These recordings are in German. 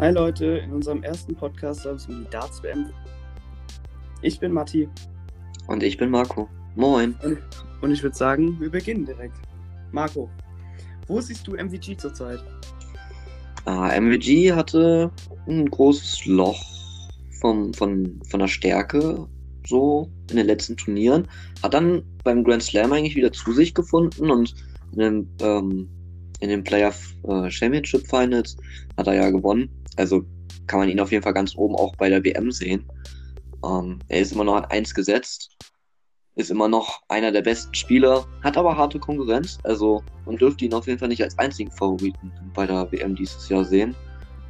Hi Leute, in unserem ersten Podcast soll es um die Darts WM. Ich bin Matti. Und ich bin Marco. Moin. Und, und ich würde sagen, wir beginnen direkt. Marco, wo siehst du MVG zurzeit? Uh, MVG hatte ein großes Loch vom, von, von der Stärke so in den letzten Turnieren. Hat dann beim Grand Slam eigentlich wieder zu sich gefunden und in den, ähm, in den Player äh, Championship Finals hat er ja gewonnen. Also kann man ihn auf jeden Fall ganz oben auch bei der WM sehen. Ähm, er ist immer noch an 1 gesetzt, ist immer noch einer der besten Spieler, hat aber harte Konkurrenz. Also man dürfte ihn auf jeden Fall nicht als einzigen Favoriten bei der WM dieses Jahr sehen.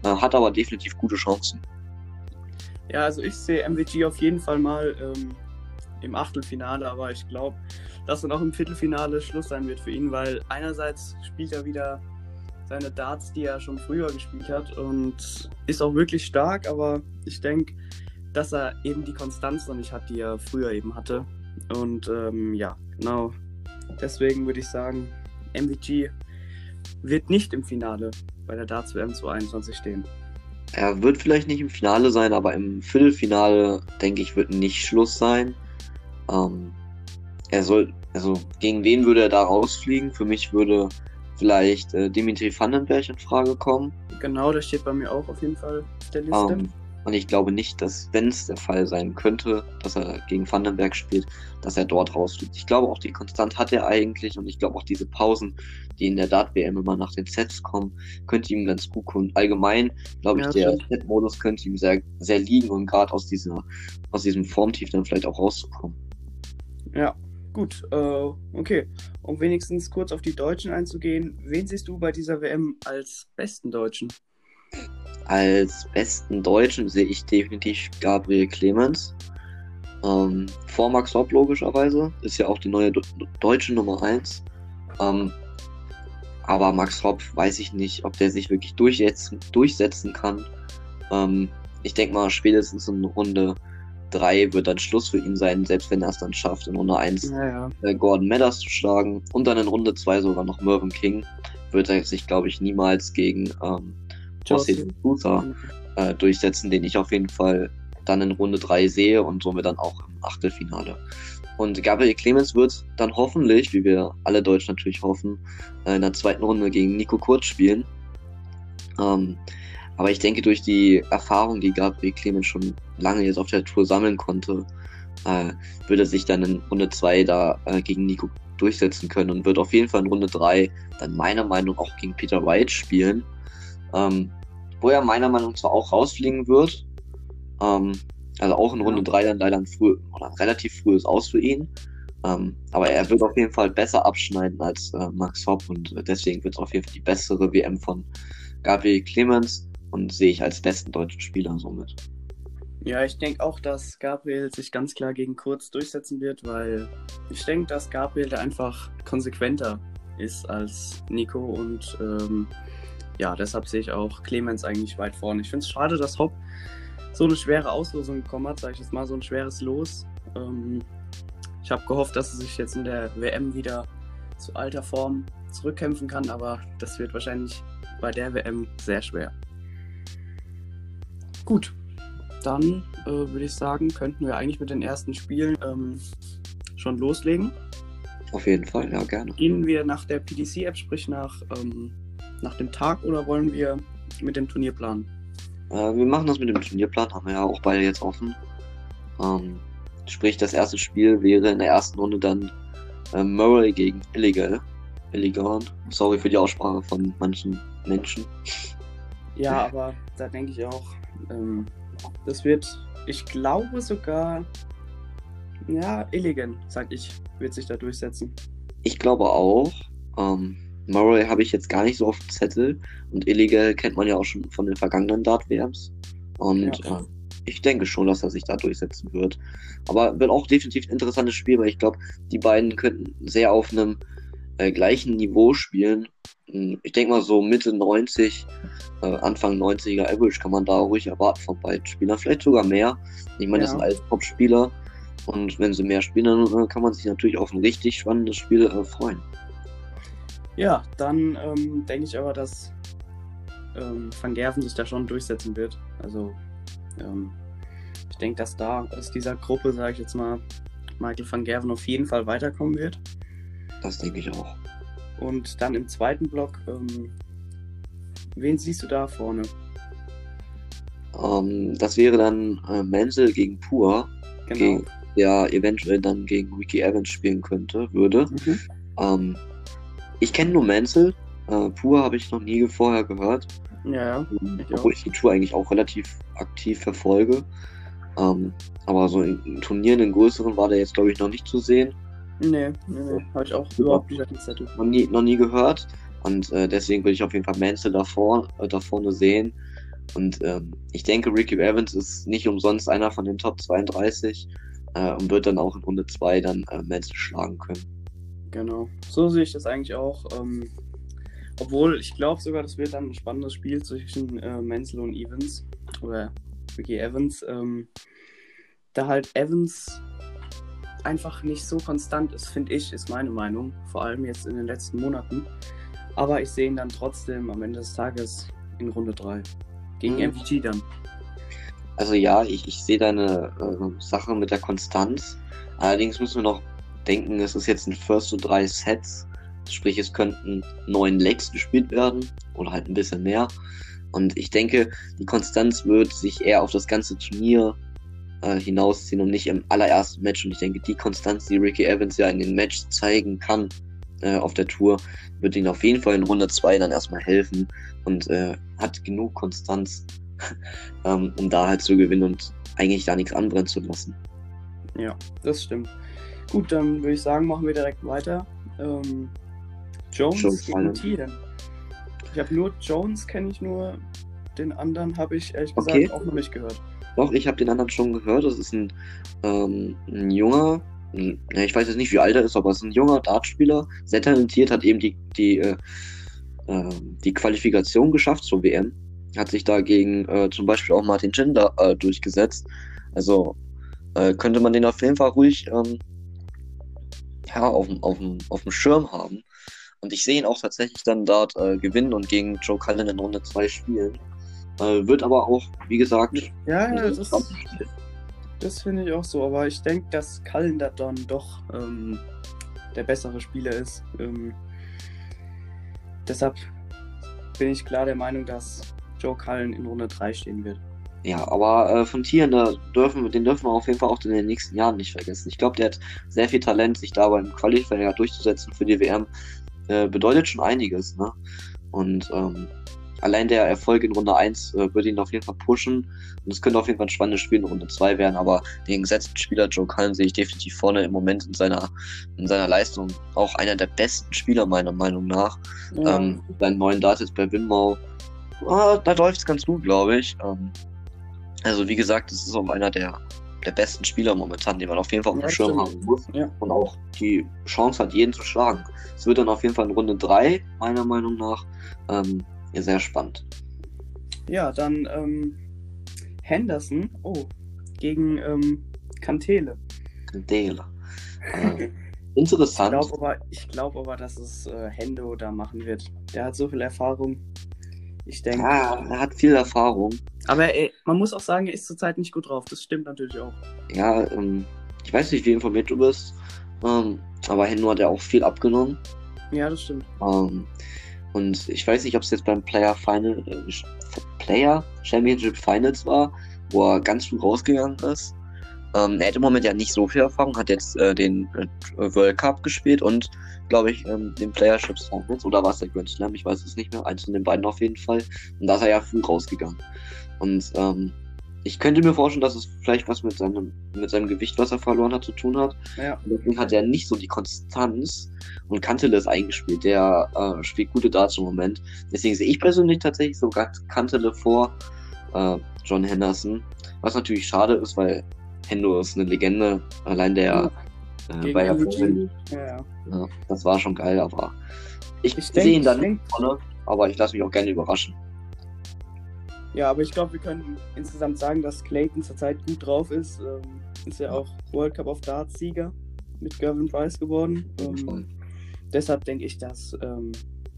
Äh, hat aber definitiv gute Chancen. Ja, also ich sehe MVG auf jeden Fall mal ähm, im Achtelfinale, aber ich glaube, dass dann auch im Viertelfinale Schluss sein wird für ihn, weil einerseits spielt er wieder seine Darts, die er schon früher gespielt hat und ist auch wirklich stark, aber ich denke, dass er eben die Konstanz noch nicht hat, die er früher eben hatte. Und ähm, ja, genau. Deswegen würde ich sagen, MVG wird nicht im Finale bei der Darts WM 2021 stehen. Er wird vielleicht nicht im Finale sein, aber im Viertelfinale, denke ich, wird nicht Schluss sein. Ähm, er soll, also gegen wen würde er da rausfliegen? Für mich würde vielleicht äh, Dimitri Vandenberg in Frage kommen. Genau, das steht bei mir auch auf jeden Fall auf der Liste. Um, ähm, und ich glaube nicht, dass, wenn es der Fall sein könnte, dass er gegen Vandenberg spielt, dass er dort rausfliegt. Ich glaube auch, die Konstant hat er eigentlich und ich glaube auch diese Pausen, die in der Dart-WM immer nach den Sets kommen, könnte ihm ganz gut kommen. Allgemein, glaube ich, ja, der Set-Modus könnte ihm sehr, sehr liegen und gerade aus, aus diesem Formtief dann vielleicht auch rauszukommen. Ja, Gut, äh, okay. Um wenigstens kurz auf die Deutschen einzugehen, wen siehst du bei dieser WM als besten Deutschen? Als besten Deutschen sehe ich definitiv Gabriel Clemens. Ähm, vor Max Hopp logischerweise. Ist ja auch die neue deutsche Nummer 1. Ähm, aber Max Hopp weiß ich nicht, ob der sich wirklich durchsetzen, durchsetzen kann. Ähm, ich denke mal, spätestens in Runde 3 wird dann Schluss für ihn sein, selbst wenn er es dann schafft, in Runde 1 ja, ja. Äh, Gordon Madders zu schlagen und dann in Runde 2 sogar noch Mervyn King, wird er sich, glaube ich, niemals gegen ähm, José Sousa äh, durchsetzen, den ich auf jeden Fall dann in Runde 3 sehe und somit dann auch im Achtelfinale. Und Gabriel Clemens wird dann hoffentlich, wie wir alle Deutschen natürlich hoffen, äh, in der zweiten Runde gegen Nico Kurz spielen. Ähm, aber ich denke, durch die Erfahrung, die Gabriel Clemens schon lange jetzt auf der Tour sammeln konnte, äh, würde sich dann in Runde 2 da äh, gegen Nico durchsetzen können und wird auf jeden Fall in Runde 3 dann meiner Meinung nach auch gegen Peter White spielen. Ähm, wo er meiner Meinung nach zwar auch rausfliegen wird. Ähm, also auch in Runde 3 dann leider ein früh, oder relativ frühes Aus für ihn. Ähm, aber er wird auf jeden Fall besser abschneiden als äh, Max Hopp und deswegen wird es auf jeden Fall die bessere WM von Gabriel Clemens und sehe ich als besten deutschen Spieler somit. Ja, ich denke auch, dass Gabriel sich ganz klar gegen Kurz durchsetzen wird, weil ich denke, dass Gabriel da einfach konsequenter ist als Nico und ähm, ja, deshalb sehe ich auch Clemens eigentlich weit vorne. Ich finde es schade, dass Hopp so eine schwere Auslosung bekommen hat, sage ich jetzt mal, so ein schweres Los. Ähm, ich habe gehofft, dass er sich jetzt in der WM wieder zu alter Form zurückkämpfen kann, aber das wird wahrscheinlich bei der WM sehr schwer. Gut, dann äh, würde ich sagen, könnten wir eigentlich mit den ersten Spielen ähm, schon loslegen. Auf jeden Fall, ja, gerne. Gehen wir nach der PDC-App, sprich nach, ähm, nach dem Tag, oder wollen wir mit dem Turnierplan? Äh, wir machen das mit dem Turnierplan, haben wir ja auch beide jetzt offen. Ähm, sprich, das erste Spiel wäre in der ersten Runde dann äh, Murray gegen Illegal. Illegal. Sorry für die Aussprache von manchen Menschen. Ja, aber da denke ich auch, ähm, das wird, ich glaube sogar, ja, Illigan, sag ich, wird sich da durchsetzen. Ich glaube auch. Ähm, Murray habe ich jetzt gar nicht so auf dem Zettel und Illegal kennt man ja auch schon von den vergangenen Dart-WMs. Und ja. äh, ich denke schon, dass er sich da durchsetzen wird. Aber wird auch definitiv ein interessantes Spiel, weil ich glaube, die beiden könnten sehr auf einem äh, gleichen Niveau spielen hm, ich denke mal so Mitte 90, äh, Anfang 90er Average kann man da ruhig erwarten von beiden Spielern. Vielleicht sogar mehr. Ich meine, ja. das sind alles Top-Spieler. Und wenn sie mehr spielen, dann äh, kann man sich natürlich auf ein richtig spannendes Spiel äh, freuen. Ja, dann ähm, denke ich aber, dass ähm, Van Gerven sich da schon durchsetzen wird. Also ähm, ich denke, dass da aus dieser Gruppe, sage ich jetzt mal, Michael van Gerven auf jeden Fall weiterkommen wird. Das denke ich auch. Und dann im zweiten Block, ähm, wen siehst du da vorne? Ähm, das wäre dann äh, Menzel gegen Pur, Genau. gegen, der eventuell dann gegen Ricky Evans spielen könnte, würde. Mhm. Ähm, ich kenne nur Menzel. Äh, Pur habe ich noch nie vorher gehört. Ja, ja. Ähm, Ich auch. obwohl ich die Tour eigentlich auch relativ aktiv verfolge. Ähm, aber so in, in Turnieren, in größeren, war der jetzt, glaube ich, noch nicht zu sehen. Nee, nee, nee. Habe ich auch überhaupt nicht auf dem Zettel. Noch nie, noch nie gehört. Und äh, deswegen will ich auf jeden Fall Menzel da, vor, äh, da vorne sehen. Und ähm, ich denke, Ricky Evans ist nicht umsonst einer von den Top 32 äh, und wird dann auch in Runde 2 dann äh, Menzel schlagen können. Genau. So sehe ich das eigentlich auch. Ähm, obwohl, ich glaube sogar, das wird dann ein spannendes Spiel zwischen äh, Menzel und Evans. Oder Ricky Evans. Ähm, da halt Evans einfach nicht so konstant ist, finde ich, ist meine Meinung. Vor allem jetzt in den letzten Monaten. Aber ich sehe ihn dann trotzdem am Ende des Tages in Runde 3. Gegen Mhm. MVG dann. Also ja, ich, ich sehe deine äh, Sache mit der Konstanz. Allerdings müssen wir noch denken, es ist jetzt ein First und drei Sets. Sprich, es könnten neun Legs gespielt werden oder halt ein bisschen mehr. Und ich denke, die Konstanz wird sich eher auf das ganze Turnier äh, hinausziehen und nicht im allerersten Match. Und ich denke, die Konstanz, die Ricky Evans ja in den Match zeigen kann äh, auf der Tour, wird ihm auf jeden Fall in Runde 2 dann erstmal helfen und äh, hat genug Konstanz, ähm, um da halt zu gewinnen und eigentlich da nichts anbrennen zu lassen. Ja, das stimmt. Gut, dann würde ich sagen, machen wir direkt weiter. Ähm, Jones Jones gegen. Thielen. Ich habe nur Jones, kenne ich nur. Den anderen habe ich ehrlich gesagt Okay. auch noch nicht gehört. Doch, ich habe den anderen schon gehört. Das ist ein, ähm, ein junger, ein, ja, ich weiß jetzt nicht, wie alt er ist, aber es ist ein junger Dartspieler, sehr talentiert, hat eben die, die, äh, äh, die Qualifikation geschafft zur WM. Hat sich da gegen äh, zum Beispiel auch Martin Schindler äh, durchgesetzt. Also äh, könnte man den auf jeden Fall ruhig ähm, ja, auf, auf dem Schirm haben. Und ich sehe ihn auch tatsächlich dann dort äh, gewinnen und gegen Joe Cullen in Runde 2 spielen. Äh, wird aber auch, wie gesagt, Ja, ja, das, ist- das finde ich auch so. Aber ich denke, dass Kalender dann doch ähm, der bessere Spieler ist. Ähm, deshalb bin ich klar der Meinung, dass Joe Cullen in Runde 3 stehen wird. Ja, aber äh, von Tieren, da dürfen, wir- den dürfen wir auf jeden Fall auch in den nächsten Jahren nicht vergessen. Ich glaube, der hat sehr viel Talent, sich da beim Qualifier durchzusetzen für die WM. Äh, bedeutet schon einiges, ne? Und ähm, allein der Erfolg in Runde 1 äh, würde ihn auf jeden Fall pushen. Und es könnte auf jeden Fall ein spannendes Spiel in Runde 2 werden, aber den gesetzten Spieler Joe Cullen sehe ich definitiv vorne im Moment in seiner, in seiner Leistung. Auch einer der besten Spieler meiner Meinung nach. Ähm, seinen neuen Dart jetzt bei Winmau. Ah, da läuft es ganz gut, glaube ich. Ähm, also wie gesagt, es ist auch einer der, der besten Spieler momentan, den man auf jeden Fall auf dem Ja, Schirm stimmt. haben muss. Ja. Und auch die Chance hat, jeden zu schlagen. Es wird dann auf jeden Fall in Runde 3, meiner Meinung nach, ähm, ja, sehr spannend. Ja, dann ähm, Henderson, oh, gegen ähm, Kantele. Dele. Äh, Ich interessant. glaube aber, ich glaub aber, dass es äh, Hendo da machen wird. Der hat so viel Erfahrung. Ich denke. Ja, er hat viel Erfahrung. Aber ey, man muss auch sagen, er ist zurzeit nicht gut drauf. Das stimmt natürlich auch. Ja, ähm, ich weiß nicht, wie informiert du bist, ähm, aber Hendo hat ja auch viel abgenommen. Ja, das stimmt. Ähm, und ich weiß nicht, ob es jetzt beim Player Final, äh, Player Championship Finals war, wo er ganz früh rausgegangen ist. Ähm, er hat im Moment ja nicht so viel Erfahrung, hat jetzt äh, den äh, World Cup gespielt und, glaube ich, ähm, den Playerships Finals oder war es der Grand Slam, ich weiß es nicht mehr, eins von den beiden auf jeden Fall. Und da ist er ja früh rausgegangen. Und ähm, ich könnte mir vorstellen, dass es vielleicht was mit seinem, mit seinem Gewicht, was er verloren hat, zu tun hat. Ja. Deswegen hat er nicht so die Konstanz und Kantele ist eingespielt. Der äh, spielt gute Darts im Moment. Deswegen sehe ich persönlich tatsächlich sogar Kantele vor äh, John Henderson. Was natürlich schade ist, weil Hendo ist eine Legende. Allein der äh, war ja Ja, ja. das war schon geil, aber ich, Ich sehe ihn dann ich nicht vorne, aber ich lasse mich auch gerne überraschen. Ja, aber ich glaube, wir können insgesamt sagen, dass Clayton zurzeit gut drauf ist. Ähm, ist ja auch World Cup of Darts Sieger mit Gervin Price geworden. Ähm, deshalb denke ich, dass ähm,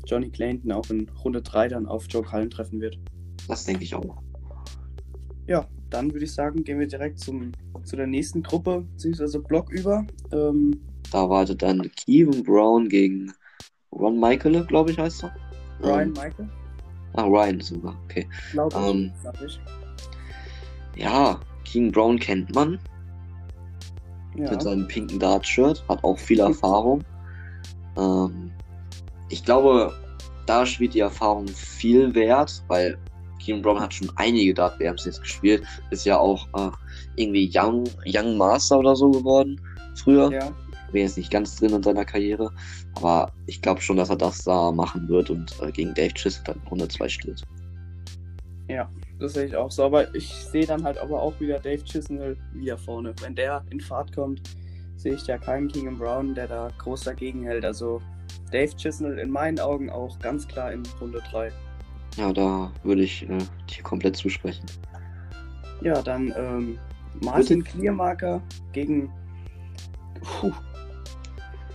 Johnny Clayton auch in Runde 3 dann auf Joe Cullen treffen wird. Das denke ich auch. Ja, dann würde ich sagen, gehen wir direkt zum, zu der nächsten Gruppe, beziehungsweise Block über. Ähm, Da wartet dann Kevin Brown gegen Ron Michael, glaube ich, heißt er. Ryan Ähm, Michael, ah, Ryan sogar, okay. glaube. Ähm, glaub ich. Ja, Kevin Brown kennt man Ja. mit seinem pinken Dart-Shirt, hat auch viel Erfahrung. Ähm, ich glaube, da spielt die Erfahrung viel wert, weil Kevin Brown hat schon einige Dart-WMs jetzt gespielt. Ist ja auch äh, irgendwie Young, Young Master oder so geworden früher. ja. Bin jetzt nicht ganz drin in seiner Karriere, aber ich glaube schon, dass er das da machen wird und äh, gegen Dave Chisholm dann Runde 2 steht. Das sehe ich auch so, aber ich sehe dann halt aber auch wieder Dave Chisnell wieder vorne. Wenn der in Fahrt kommt, sehe ich ja keinen King Brown, der da groß dagegen hält. Also Dave Chisnell in meinen Augen auch ganz klar in Runde 3. Ja, da würde ich äh, dir komplett zusprechen. Ja, dann ähm, Martin Kliermarker gegen. Puh,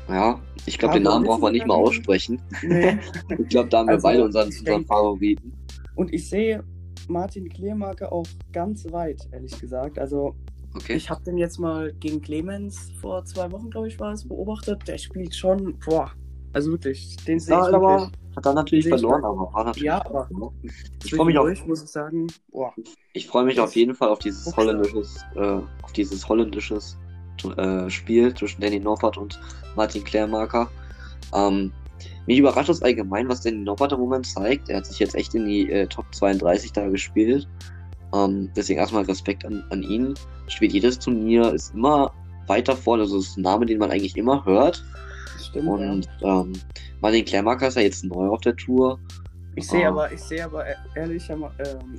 Ja, ich glaube, den Namen braucht man nicht mal aussprechen. nee. Ich glaube, da haben wir Also, beide unseren, unseren Favoriten. Und ich sehe Martin Kliermarker auch ganz weit, ehrlich gesagt. Also Okay. ich habe den jetzt mal gegen Clemens vor zwei Wochen, glaube ich, war es, beobachtet. Der spielt schon, boah, also wirklich, den sehe ich aber, wirklich. hat dann natürlich verloren, aber war natürlich. Ja, aber ich freue mich, auf, muss ich sagen, boah, ich freu mich auf jeden Fall auf dieses Rockstar. holländisches, äh, auf dieses holländisches äh, Spiel zwischen Danny Noppert und Martin Klärmarker. Ähm, mich überrascht es allgemein, was Danny Noppert im Moment zeigt. Er hat sich jetzt echt in die äh, Top 32 da gespielt. Ähm, deswegen erstmal Respekt an, an ihn. Spielt jedes Turnier, ist immer weiter vorne. Also ist ein Name, den man eigentlich immer hört. stimmt. Und ja. ähm, Martin Klärmarker ist ja jetzt neu auf der Tour. Ich sehe ah. aber, ich sehe aber e- ehrlich, ähm,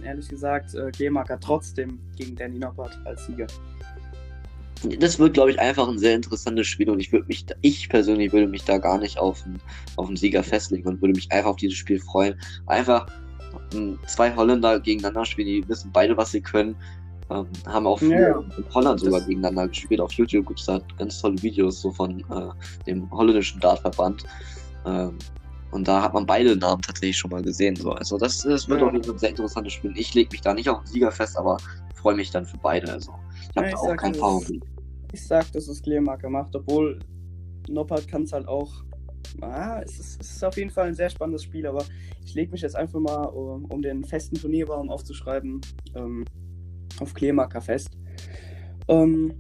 ehrlich gesagt, äh, Kliermarker trotzdem gegen Danny Noppert als Sieger. Das wird, glaube ich, einfach ein sehr interessantes Spiel und ich würde mich, ich persönlich würde mich da gar nicht auf einen, auf einen Sieger festlegen und würde mich einfach auf dieses Spiel freuen. Einfach zwei Holländer gegeneinander spielen, die wissen beide, was sie können. Ähm, haben auch Ja, in Holland sogar gegeneinander gespielt. Auf YouTube gibt es da ganz tolle Videos so von äh, dem holländischen Dartverband. Ähm, und da hat man beide Namen tatsächlich schon mal gesehen. So. Also das, das wird Ja. Fall ein sehr interessantes Spiel. Ich lege mich da nicht auf den Sieger fest, aber freue mich dann für beide. Also ich habe Ja, auch sag, das- Favorit. Ich sag, dass es Kliermarker macht, obwohl Noppert kann es halt auch. Ah, es ist, es ist auf jeden Fall ein sehr spannendes Spiel, aber ich lege mich jetzt einfach mal, um, um den festen Turnierbaum aufzuschreiben, ähm, auf Kliermarker fest. Ähm,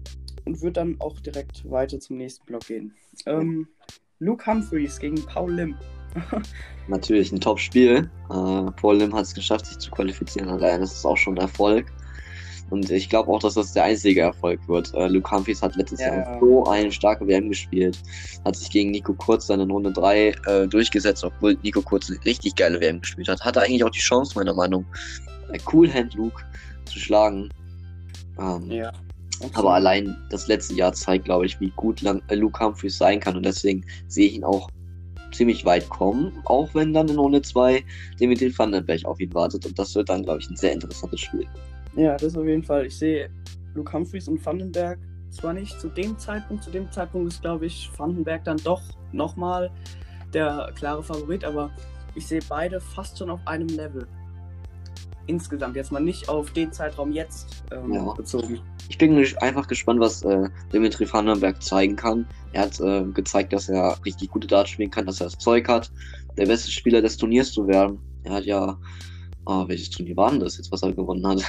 und würde dann auch direkt weiter zum nächsten Block gehen. Ähm, Luke Humphreys gegen Paul Lim. Natürlich ein Top-Spiel. Äh, Paul Lim hat es geschafft, sich zu qualifizieren. Allein das ist auch schon ein Erfolg. Und ich glaube auch, dass das der einzige Erfolg wird. Äh, Luke Humphries hat letztes Ja. Jahr so eine starke WM gespielt. Hat sich gegen Nico Kurz dann in Runde 3 äh, durchgesetzt, obwohl Nico Kurz eine richtig geile WM gespielt hat. Hatte eigentlich auch die Chance, meiner Meinung nach, Cool Hand Luke zu schlagen. Ähm, Ja. aber allein das letzte Jahr zeigt, glaube ich, wie gut Lang äh, Luke Humphries sein kann. Und deswegen sehe ich ihn auch ziemlich weit kommen, auch wenn dann in Runde 2 Dimitri Vandenberg auf ihn wartet. Und das wird dann, glaube ich, ein sehr interessantes Spiel. Ja, das auf jeden Fall. Ich sehe Luke Humphreys und Vandenberg zwar nicht zu dem Zeitpunkt, zu dem Zeitpunkt ist, glaube ich, Vandenberg dann doch nochmal der klare Favorit, aber ich sehe beide fast schon auf einem Level. Insgesamt, jetzt mal nicht auf den Zeitraum jetzt ähm, Ja. bezogen. Ich bin einfach gespannt, was äh, Dimitri Vandenberg zeigen kann. Er hat äh, gezeigt, dass er richtig gute Darts spielen kann, dass er das Zeug hat, der beste Spieler des Turniers zu werden. Er hat ja, ah, welches Turnier war denn das jetzt, was er gewonnen hat?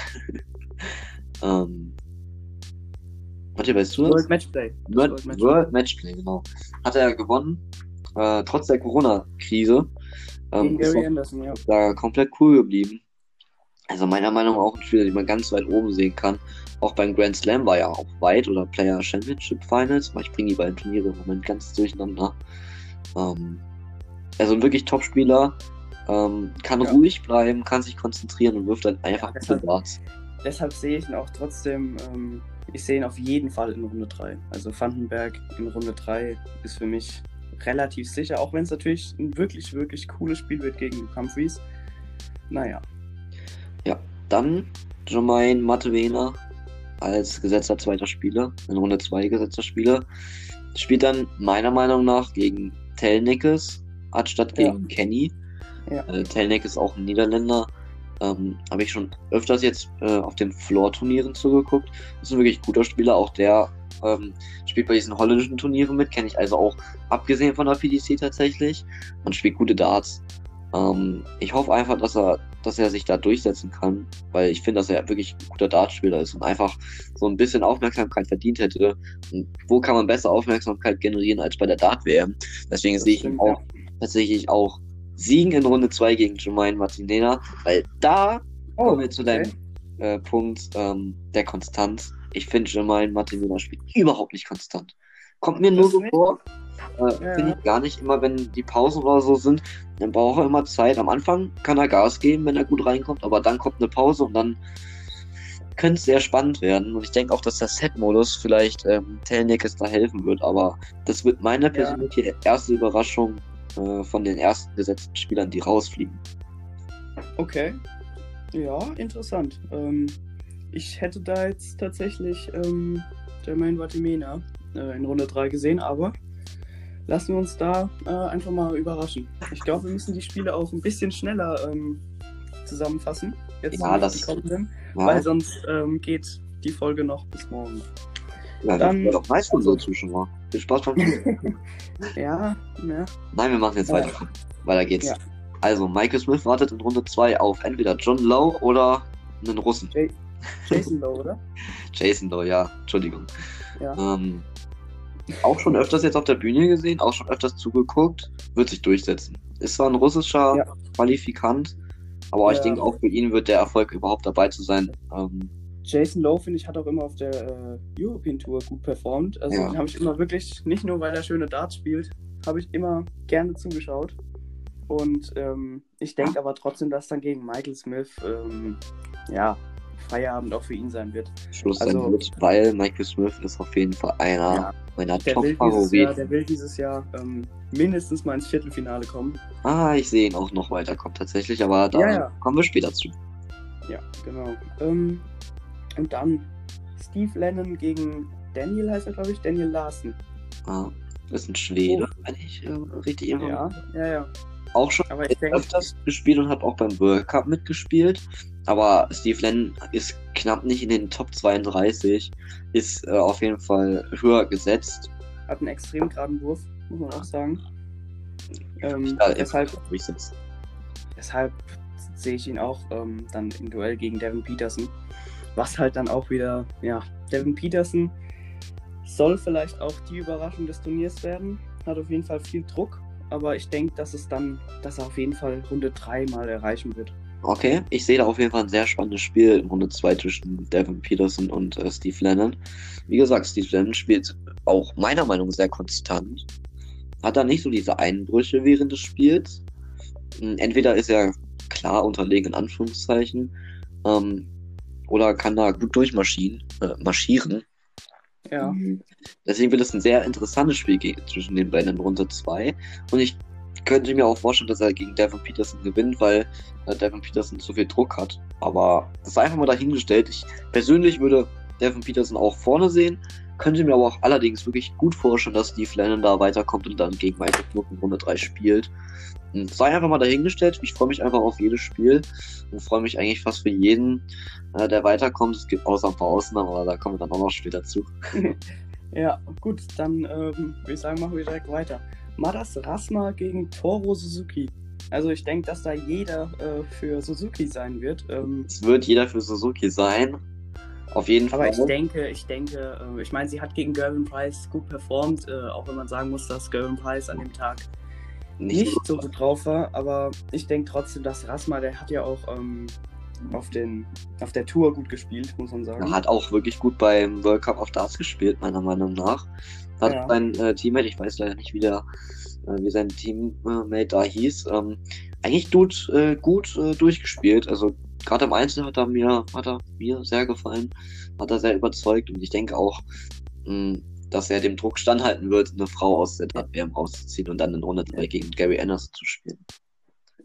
ähm, warte, weißt du das? World Matchplay. World, World Matchplay. World Matchplay, genau. Hat er gewonnen, äh, trotz der Corona-Krise. Ähm, Gegen ist Gary Anderson, ja. da komplett cool geblieben. Also meiner Meinung nach auch ein Spieler, den man ganz weit oben sehen kann. Auch beim Grand Slam war er auch weit oder Player Championship Finals, aber ich bringe die beiden Turniere im Moment ganz durcheinander. Ähm, also ein wirklich Top-Spieler, ähm, kann Ja. ruhig bleiben, kann sich konzentrieren und wirft dann einfach gute deshalb- Darts. Deshalb sehe ich ihn auch trotzdem, ähm, ich sehe ihn auf jeden Fall in Runde 3. Also Vandenberg in Runde 3 ist für mich relativ sicher, auch wenn es natürlich ein wirklich, wirklich cooles Spiel wird gegen Humphreys. Naja, Dann Jermaine Matevena als gesetzter zweiter Spieler, in Runde 2 gesetzter Spieler. Spielt dann meiner Meinung nach gegen Telnikes. anstatt Ja. gegen Kenny. Ja. Äh, Telnek ist auch ein Niederländer. Ähm, Habe ich schon öfters jetzt äh, auf den Floor-Turnieren zugeguckt. Ist ein wirklich guter Spieler. Auch der ähm, spielt bei diesen holländischen Turnieren mit. Kenne ich also auch abgesehen von der PDC tatsächlich. Und spielt gute Darts. Ähm, ich hoffe einfach, dass er, dass er sich da durchsetzen kann, weil ich finde, dass er wirklich ein guter Dartspieler ist und einfach so ein bisschen Aufmerksamkeit verdient hätte. Und wo kann man besser Aufmerksamkeit generieren als bei der Dart-WM? Deswegen sehe ich ihn auch tatsächlich auch Siegen in Runde 2 gegen Jermaine Martinena, weil da Oh, kommen wir zu deinem äh, Punkt ähm, der Konstanz. Ich finde, Jermaine Martinena spielt überhaupt nicht konstant. Kommt mir nur so vor. Äh, Ja. Finde ich gar nicht. Immer wenn die Pausen oder so sind, dann braucht er immer Zeit. Am Anfang kann er Gas geben, wenn er gut reinkommt, aber dann kommt eine Pause und dann könnte es sehr spannend werden. Und ich denke auch, dass der Set-Modus vielleicht ähm, Telnikes da helfen wird. Aber das wird meine persönliche erste Überraschung äh, von den ersten gesetzten Spielern, die rausfliegen. Okay. Ja, interessant. Ähm, ich hätte da jetzt tatsächlich ähm, Jermaine Vatimena äh, in Runde 3 gesehen, aber lassen wir uns da äh, einfach mal überraschen. Ich glaube, wir müssen die Spiele auch ein bisschen schneller ähm, zusammenfassen. Jetzt Ja, das- kommenden, Ja, weil sonst ähm, geht die Folge noch bis morgen. ja, das dann- wäre doch für also- unsere Zuschauer. Viel Spaß beim. Ja, ja. Nein, wir machen jetzt Ja. weiter. Weiter geht's. Ja. Also, Michael Smith wartet in Runde 2 auf entweder John Lowe oder einen Russen. Jason Lowe, oder? Jason Lowe, ja, Entschuldigung. Ja. Ähm, auch schon öfters jetzt auf der Bühne gesehen, auch schon öfters zugeguckt, wird sich durchsetzen. Ist zwar ein russischer Ja. Qualifikant, aber ich Ja. denke auch für ihn wird der Erfolg überhaupt dabei zu sein. Ähm, Jason Lowe, finde ich, hat auch immer auf der äh, European Tour gut performt. Also Ja. den habe ich immer wirklich, nicht nur weil er schöne Darts spielt, habe ich immer gerne zugeschaut. Und ähm, ich denke aber trotzdem, dass dann gegen Michael Smith ähm, ja, Feierabend auch für ihn sein wird. Schluss Also- sein wird, weil Michael Smith ist auf jeden Fall einer Ja, meiner der, will dieses Jahr, Top-Favoriten. der will dieses Jahr ähm, mindestens mal ins Viertelfinale kommen. Ah, ich sehe ihn auch noch weiterkommen tatsächlich, aber da Ja, ja. kommen wir später zu. Ja, genau. Ähm, und dann Steve Lennon gegen Daniel heißt er, glaube ich, Daniel Larsen. Ah, ist ein Schwede, wenn ich äh, richtig Ja, informiert ja, ja. Auch schon Aber ich denke, öfters gespielt und hat auch beim World Cup mitgespielt. Aber Steve Lennon ist knapp nicht in den Top 32, ist äh, auf jeden Fall höher gesetzt. hat einen extrem geraden Wurf, muss man auch sagen. Ähm, Ja, deshalb, deshalb sehe ich ihn auch ähm, dann im Duell gegen Devin Peterson. Was halt dann auch wieder, ja, Devin Peterson soll vielleicht auch die Überraschung des Turniers werden. Hat auf jeden Fall viel Druck, aber ich denke, dass es dann, dass er auf jeden Fall Runde 3 mal erreichen wird. Okay, ich sehe da auf jeden Fall ein sehr spannendes Spiel in Runde 2 zwischen Devin Peterson und äh, Steve Lennon. Wie gesagt, Steve Lennon spielt auch meiner Meinung nach sehr konstant. Hat da nicht so diese Einbrüche während des Spiels. Hm, Entweder ist er klar unterlegen in Anführungszeichen ähm, oder kann da gut durchmarschieren. Äh, marschieren. Ja, Deswegen wird es ein sehr interessantes Spiel zwischen den beiden in Runde 2. Und ich könnte mir auch vorstellen, dass er gegen Devin Peterson gewinnt, weil äh, Devin Peterson zu viel Druck hat. Aber das ist einfach mal dahingestellt. Ich persönlich würde Devin Peterson auch vorne sehen, könnte mir aber auch allerdings wirklich gut vorstellen, dass Steve Lennon da weiterkommt und dann gegen Michael Smith in Runde 3 spielt. Und sei einfach mal dahingestellt. Ich freue mich einfach auf jedes Spiel und freue mich eigentlich fast für jeden, äh, der weiterkommt. Es gibt außer ein paar Ausnahmen, aber da kommen wir dann auch noch später zu. ja, gut, dann ähm, würde ich sagen, machen wir direkt weiter. Madas Rasma gegen Toro Suzuki. Also ich denke, dass da jeder äh, für Suzuki sein wird. Ähm, Es wird jeder für Suzuki sein. Auf jeden Aber Fall. ich denke, ich denke, äh, ich meine, sie hat gegen Gervin Price gut performt, äh, auch wenn man sagen muss, dass Gervin Price an dem Tag nicht so gut drauf war. Aber ich denke trotzdem, dass Rasma, der hat ja auch ähm, auf, den, auf der Tour gut gespielt, muss man sagen. Er hat auch wirklich gut beim World Cup of Darts gespielt, meiner Meinung nach. Hat Ja. sein äh, Teammate, ich weiß leider nicht, wie, der, äh, wie sein Teammate da hieß, ähm, eigentlich gut, äh, gut äh, durchgespielt. Also gerade im Einzel hat er mir, hat er mir sehr gefallen, hat er sehr überzeugt und ich denke auch, mh, dass er dem Druck standhalten wird, eine Frau aus der WM rauszuziehen und dann in Runde 3 gegen Gary Anderson zu spielen.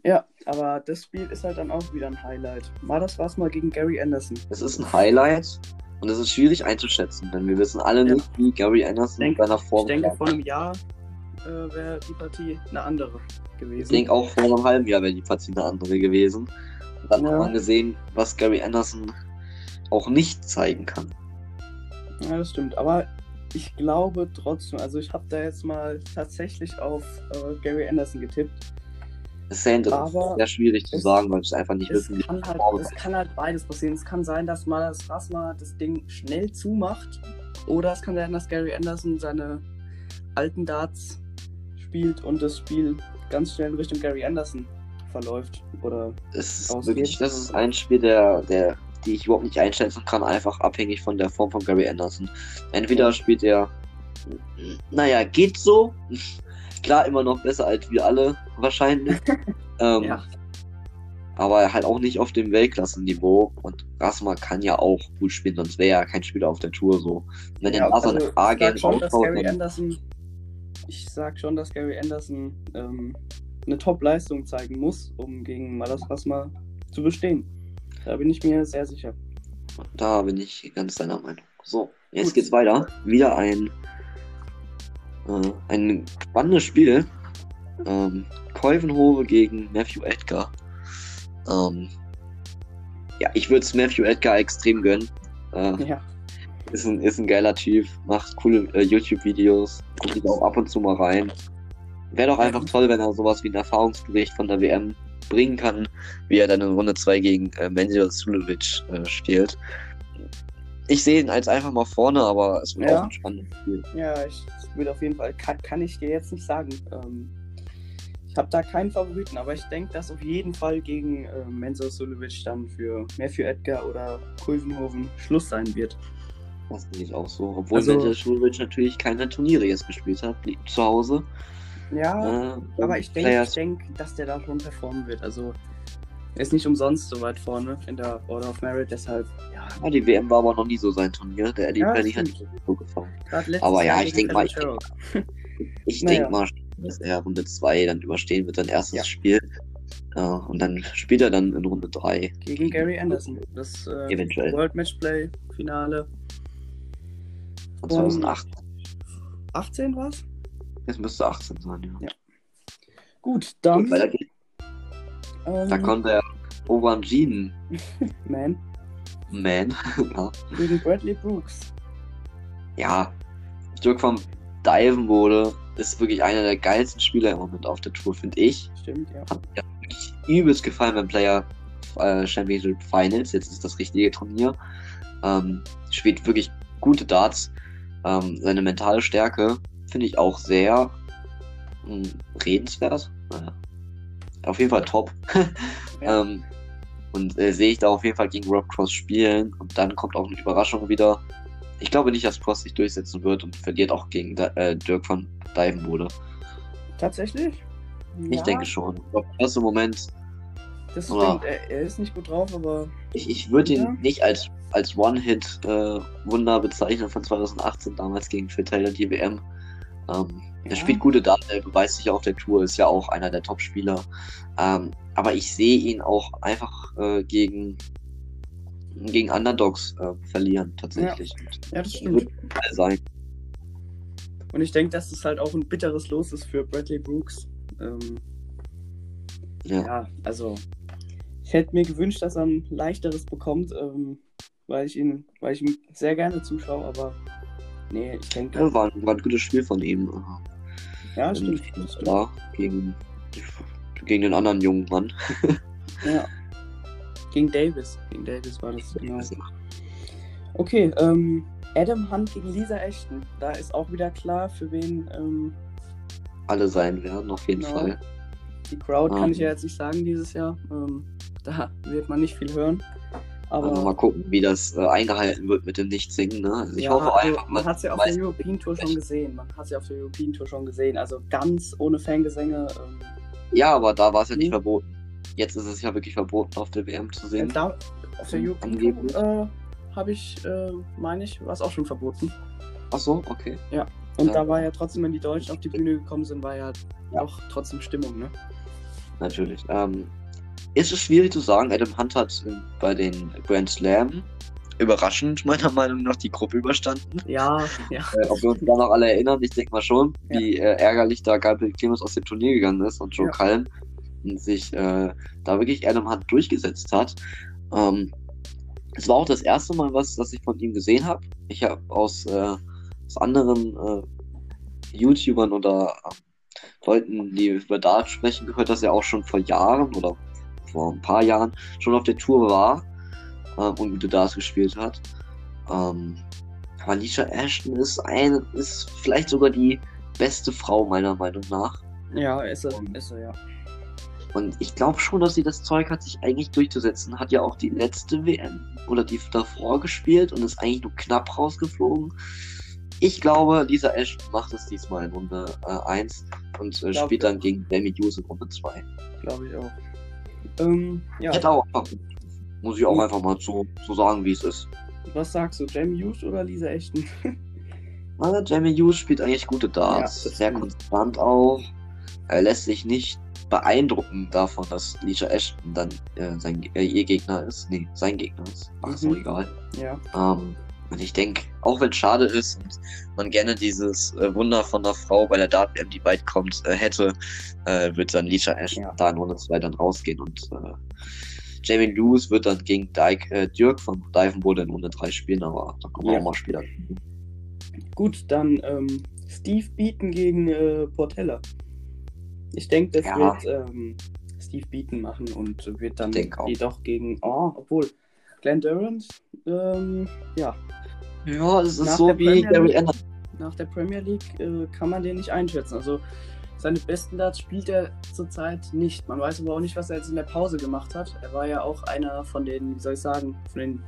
Ja, aber das Spiel ist halt dann auch wieder ein Highlight. War das Rasma gegen Gary Anderson? Es ist ein Highlight und es ist schwierig einzuschätzen, denn wir wissen alle Ja. nicht, wie Gary Anderson Ich mit seiner Ich Form denke, vor einem Jahr äh, wäre die Partie eine andere. Ich gewesen. denke auch vor einem halben Jahr wäre die Partie eine andere gewesen. Und dann Ja. hat man gesehen, was Gary Anderson auch nicht zeigen kann. Ja, das stimmt. Aber ich glaube trotzdem, also ich habe da jetzt mal tatsächlich auf äh, Gary Anderson getippt. Das ist sehr, inter- Aber sehr schwierig zu es- sagen, weil es einfach nicht Es wissen, kann, halt, es kann halt beides passieren. Es kann sein, dass Malas Rasma das Ding schnell zumacht. Oder es kann sein, dass Gary Anderson seine alten Darts spielt und das Spiel ganz schnell in Richtung Gary Anderson verläuft. Oder Es ist ausgeht. wirklich, das ist ein Spiel, der, der, die ich überhaupt nicht einschätzen kann, einfach abhängig von der Form von Gary Anderson. Entweder spielt er, naja, geht so. Klar, immer noch besser als wir alle, wahrscheinlich. ähm, ja, Aber halt auch nicht auf dem Weltklassenniveau. Und Rasma kann ja auch gut spielen, sonst wäre er kein Spieler auf der Tour so. Wenn ja er also, also, A-Game sag schon, dass raushaut, Gary dann Anderson. Ich sag schon, dass Gary Anderson ähm, eine Top-Leistung zeigen muss, um gegen Malas Rasma zu bestehen. Da bin ich mir sehr sicher. Da bin ich ganz deiner Meinung. So, jetzt Gut. geht's weiter. Wieder ein, äh, ein spannendes Spiel. Ähm, Keuvenhove gegen Matthew Edgar. Ähm, ja, ich würde es Matthew Edgar extrem gönnen. Äh, Ja, ist, ein, ist ein geiler Typ, macht coole äh, YouTube-Videos, guckt auch ab und zu mal rein. Wäre doch einfach toll, wenn er sowas wie einen Erfahrungsbericht von der WM bringen kann, wie er dann in Runde 2 gegen äh, Menzel Sulevic äh, spielt. Ich sehe ihn als einfach mal vorne, aber es wird Ja. auch ein spannendes Spiel. ja, ich würde auf jeden Fall, kann, kann ich dir jetzt nicht sagen. Ähm, ich habe da keinen Favoriten, aber ich denke, dass auf jeden Fall gegen äh, Menzo Sulevic dann für Matthew Edgar oder Kulvenhoven Schluss sein wird. Das sehe ich auch so. Obwohl Also- Menzel Sulevic natürlich keine Turniere jetzt gespielt hat, zu Hause. Ja, Äh, aber ich denke, ich denk, dass der da schon performen wird. Also, er ist nicht umsonst so weit vorne in der Order of Merit, deshalb, ja, Ja, die WM war aber noch nie so sein Turnier. Der Eddie Ja, Penny hat nicht so gefallen. letztes Aber ja, ich gegen denk mal, Sherrock. Ich Naja. denke mal, dass er Runde 2 dann überstehen wird, sein erstes Ja. Spiel. Ja, und dann spielt er dann in Runde 3. Gegen Gary Anderson. Das äh, Eventuell. World Matchplay Finale. Von 2008. 18 war's? Es müsste 18 sein, ja. Ja. Gut, dann. Gut, weiter geht's. ähm, Da kommt der Owanjin Man Man. ja. gegen Bradley Brooks. ja, Dirk vom Divenbode ist wirklich einer der geilsten Spieler im Moment auf der Tour, finde ich. Stimmt, ja. Hat mir wirklich übelst gefallen beim Player äh, Championship Finals. Jetzt ist das richtige Turnier. Ähm, spielt wirklich gute Darts. Ähm, seine mentale Stärke finde ich auch sehr mh, redenswert. Naja. Auf jeden Fall top. Ja. ähm, und äh, sehe ich da auf jeden Fall gegen Rob Cross spielen. Und dann kommt auch eine Überraschung wieder. Ich glaube nicht, dass Cross sich durchsetzen wird und verliert auch gegen äh, Dirk von Divenbode. Tatsächlich? Ich Ja, denke schon. Rob Cross im Moment Das Oder- stimmt. Er, er ist nicht gut drauf, aber Ich, ich würde ihn Ja. nicht als, als One-Hit-Wunder bezeichnen von 2018, damals gegen Phil Taylor die WM. Ähm, Ja. Er spielt gute Daten, er beweist sich auf der Tour, ist ja auch einer der Top-Spieler. Ähm, aber ich sehe ihn auch einfach äh, gegen, gegen Underdogs äh, verlieren, tatsächlich. ja, das Das stimmt. sein. Und ich denke, dass es halt auch ein bitteres Los ist für Bradley Brooks. Ähm, Ja. ja, also ich hätte mir gewünscht, dass er ein leichteres bekommt, ähm, weil ich ihn, weil ich ihm sehr gerne zuschaue, aber nee, ich denke, Ja, war, ein- war ein gutes Spiel von ihm. ja, Ähm, stimmt. Ja, gegen, gegen den anderen jungen Mann. Ja. Gegen Davis. Gegen Davis war das, genau. Okay, ähm, Adam Hunt gegen Lisa Ashton. Da ist auch wieder klar, für wen ähm, Alle sein werden, auf jeden Genau. Fall. die Crowd Ah. kann ich ja jetzt nicht sagen dieses Jahr. Ähm, da wird man nicht viel hören. Aber Also mal gucken, wie das äh, eingehalten wird mit dem Nichtsingen. Ne? Also ich ja, hoffe also, einfach, man hat es ja auf der European Tour schon gesehen. Man hat es ja auf der European Tour schon gesehen. Also ganz ohne Fangesänge. Ähm, Ja, aber da war es ja nicht Mhm. verboten. Jetzt ist es ja wirklich verboten, auf der WM zu singen. da, auf der Mhm, European. Tour äh, habe ich, äh, meine ich, war es auch schon verboten. Ach so, okay. Und Ja. da war ja trotzdem, wenn die Deutschen auf die Bühne gekommen sind, war ja, Ja. doch trotzdem Stimmung, ne? Natürlich. Ähm, ist es schwierig zu sagen, Adam Hunt hat äh, bei den Grand Slam überraschend, meiner Meinung nach, die Gruppe überstanden. Ja, ja. Äh, ob wir uns da noch alle erinnern, ich denke mal schon, Ja. wie äh, ärgerlich da Gabriel Clemens aus dem Turnier gegangen ist und Joe Ja. Cullen sich äh, da wirklich Adam Hunt durchgesetzt hat. Ähm, es war auch das erste Mal, was, was ich von ihm gesehen habe. Ich habe aus, äh, aus anderen äh, YouTubern oder äh, Leuten, die über Dart sprechen, gehört, dass er auch schon vor Jahren oder vor ein paar Jahren schon auf der Tour war ähm, und gute Darts gespielt hat. Ähm, aber Alicia Ashton ist ein, ist vielleicht sogar die beste Frau meiner Meinung nach. Ja, ist er, ist er, ja. Und ich glaube schon, dass sie das Zeug hat, sich eigentlich durchzusetzen. Hat ja auch die letzte WM oder die davor gespielt und ist eigentlich nur knapp rausgeflogen. Ich glaube, Lisa Ashton macht es diesmal in Runde 1 und äh, spielt dann gegen Jamie Hughes in Runde 2. Glaube ich auch. Ähm, ja, Hätte auch muss ich auch einfach mal so, so sagen, wie es ist. was sagst du, Jamie Hughes oder Lisa Ashton? Aber Jamie Hughes spielt eigentlich gute Darts. Ja, sehr konstant auch. Er lässt sich nicht beeindrucken davon, dass Lisa Ashton dann äh, sein, äh, ihr Gegner ist. Nee, sein Gegner ist. Ach, ist Mhm. egal. ja, Ähm, und ich denke, auch wenn es schade ist und man gerne dieses äh, Wunder von einer Frau bei der Dart WM, die weit kommt, äh, hätte, äh, wird dann Lisa Ashton Ja. da in Runde 2 dann rausgehen und äh, Jamie Lewis wird dann gegen Dyke, äh, Dirk von Divenbode in Runde 3 spielen, aber da kommen wir Ja. auch mal später. gut, dann ähm, Steve Beaton gegen äh, Portella. Ich denke, das Ja. wird ähm, Steve Beaton machen und wird dann jedoch gegen, oh, obwohl, Glenn Durant, ähm, ja, Ja, es ist Nach so wie Premier Gary Anderson. nach der Premier League äh, kann man den nicht einschätzen. Also seine besten Darts spielt er zurzeit nicht. Man weiß aber auch nicht, was er jetzt in der Pause gemacht hat. Er war ja auch einer von den, wie soll ich sagen, von den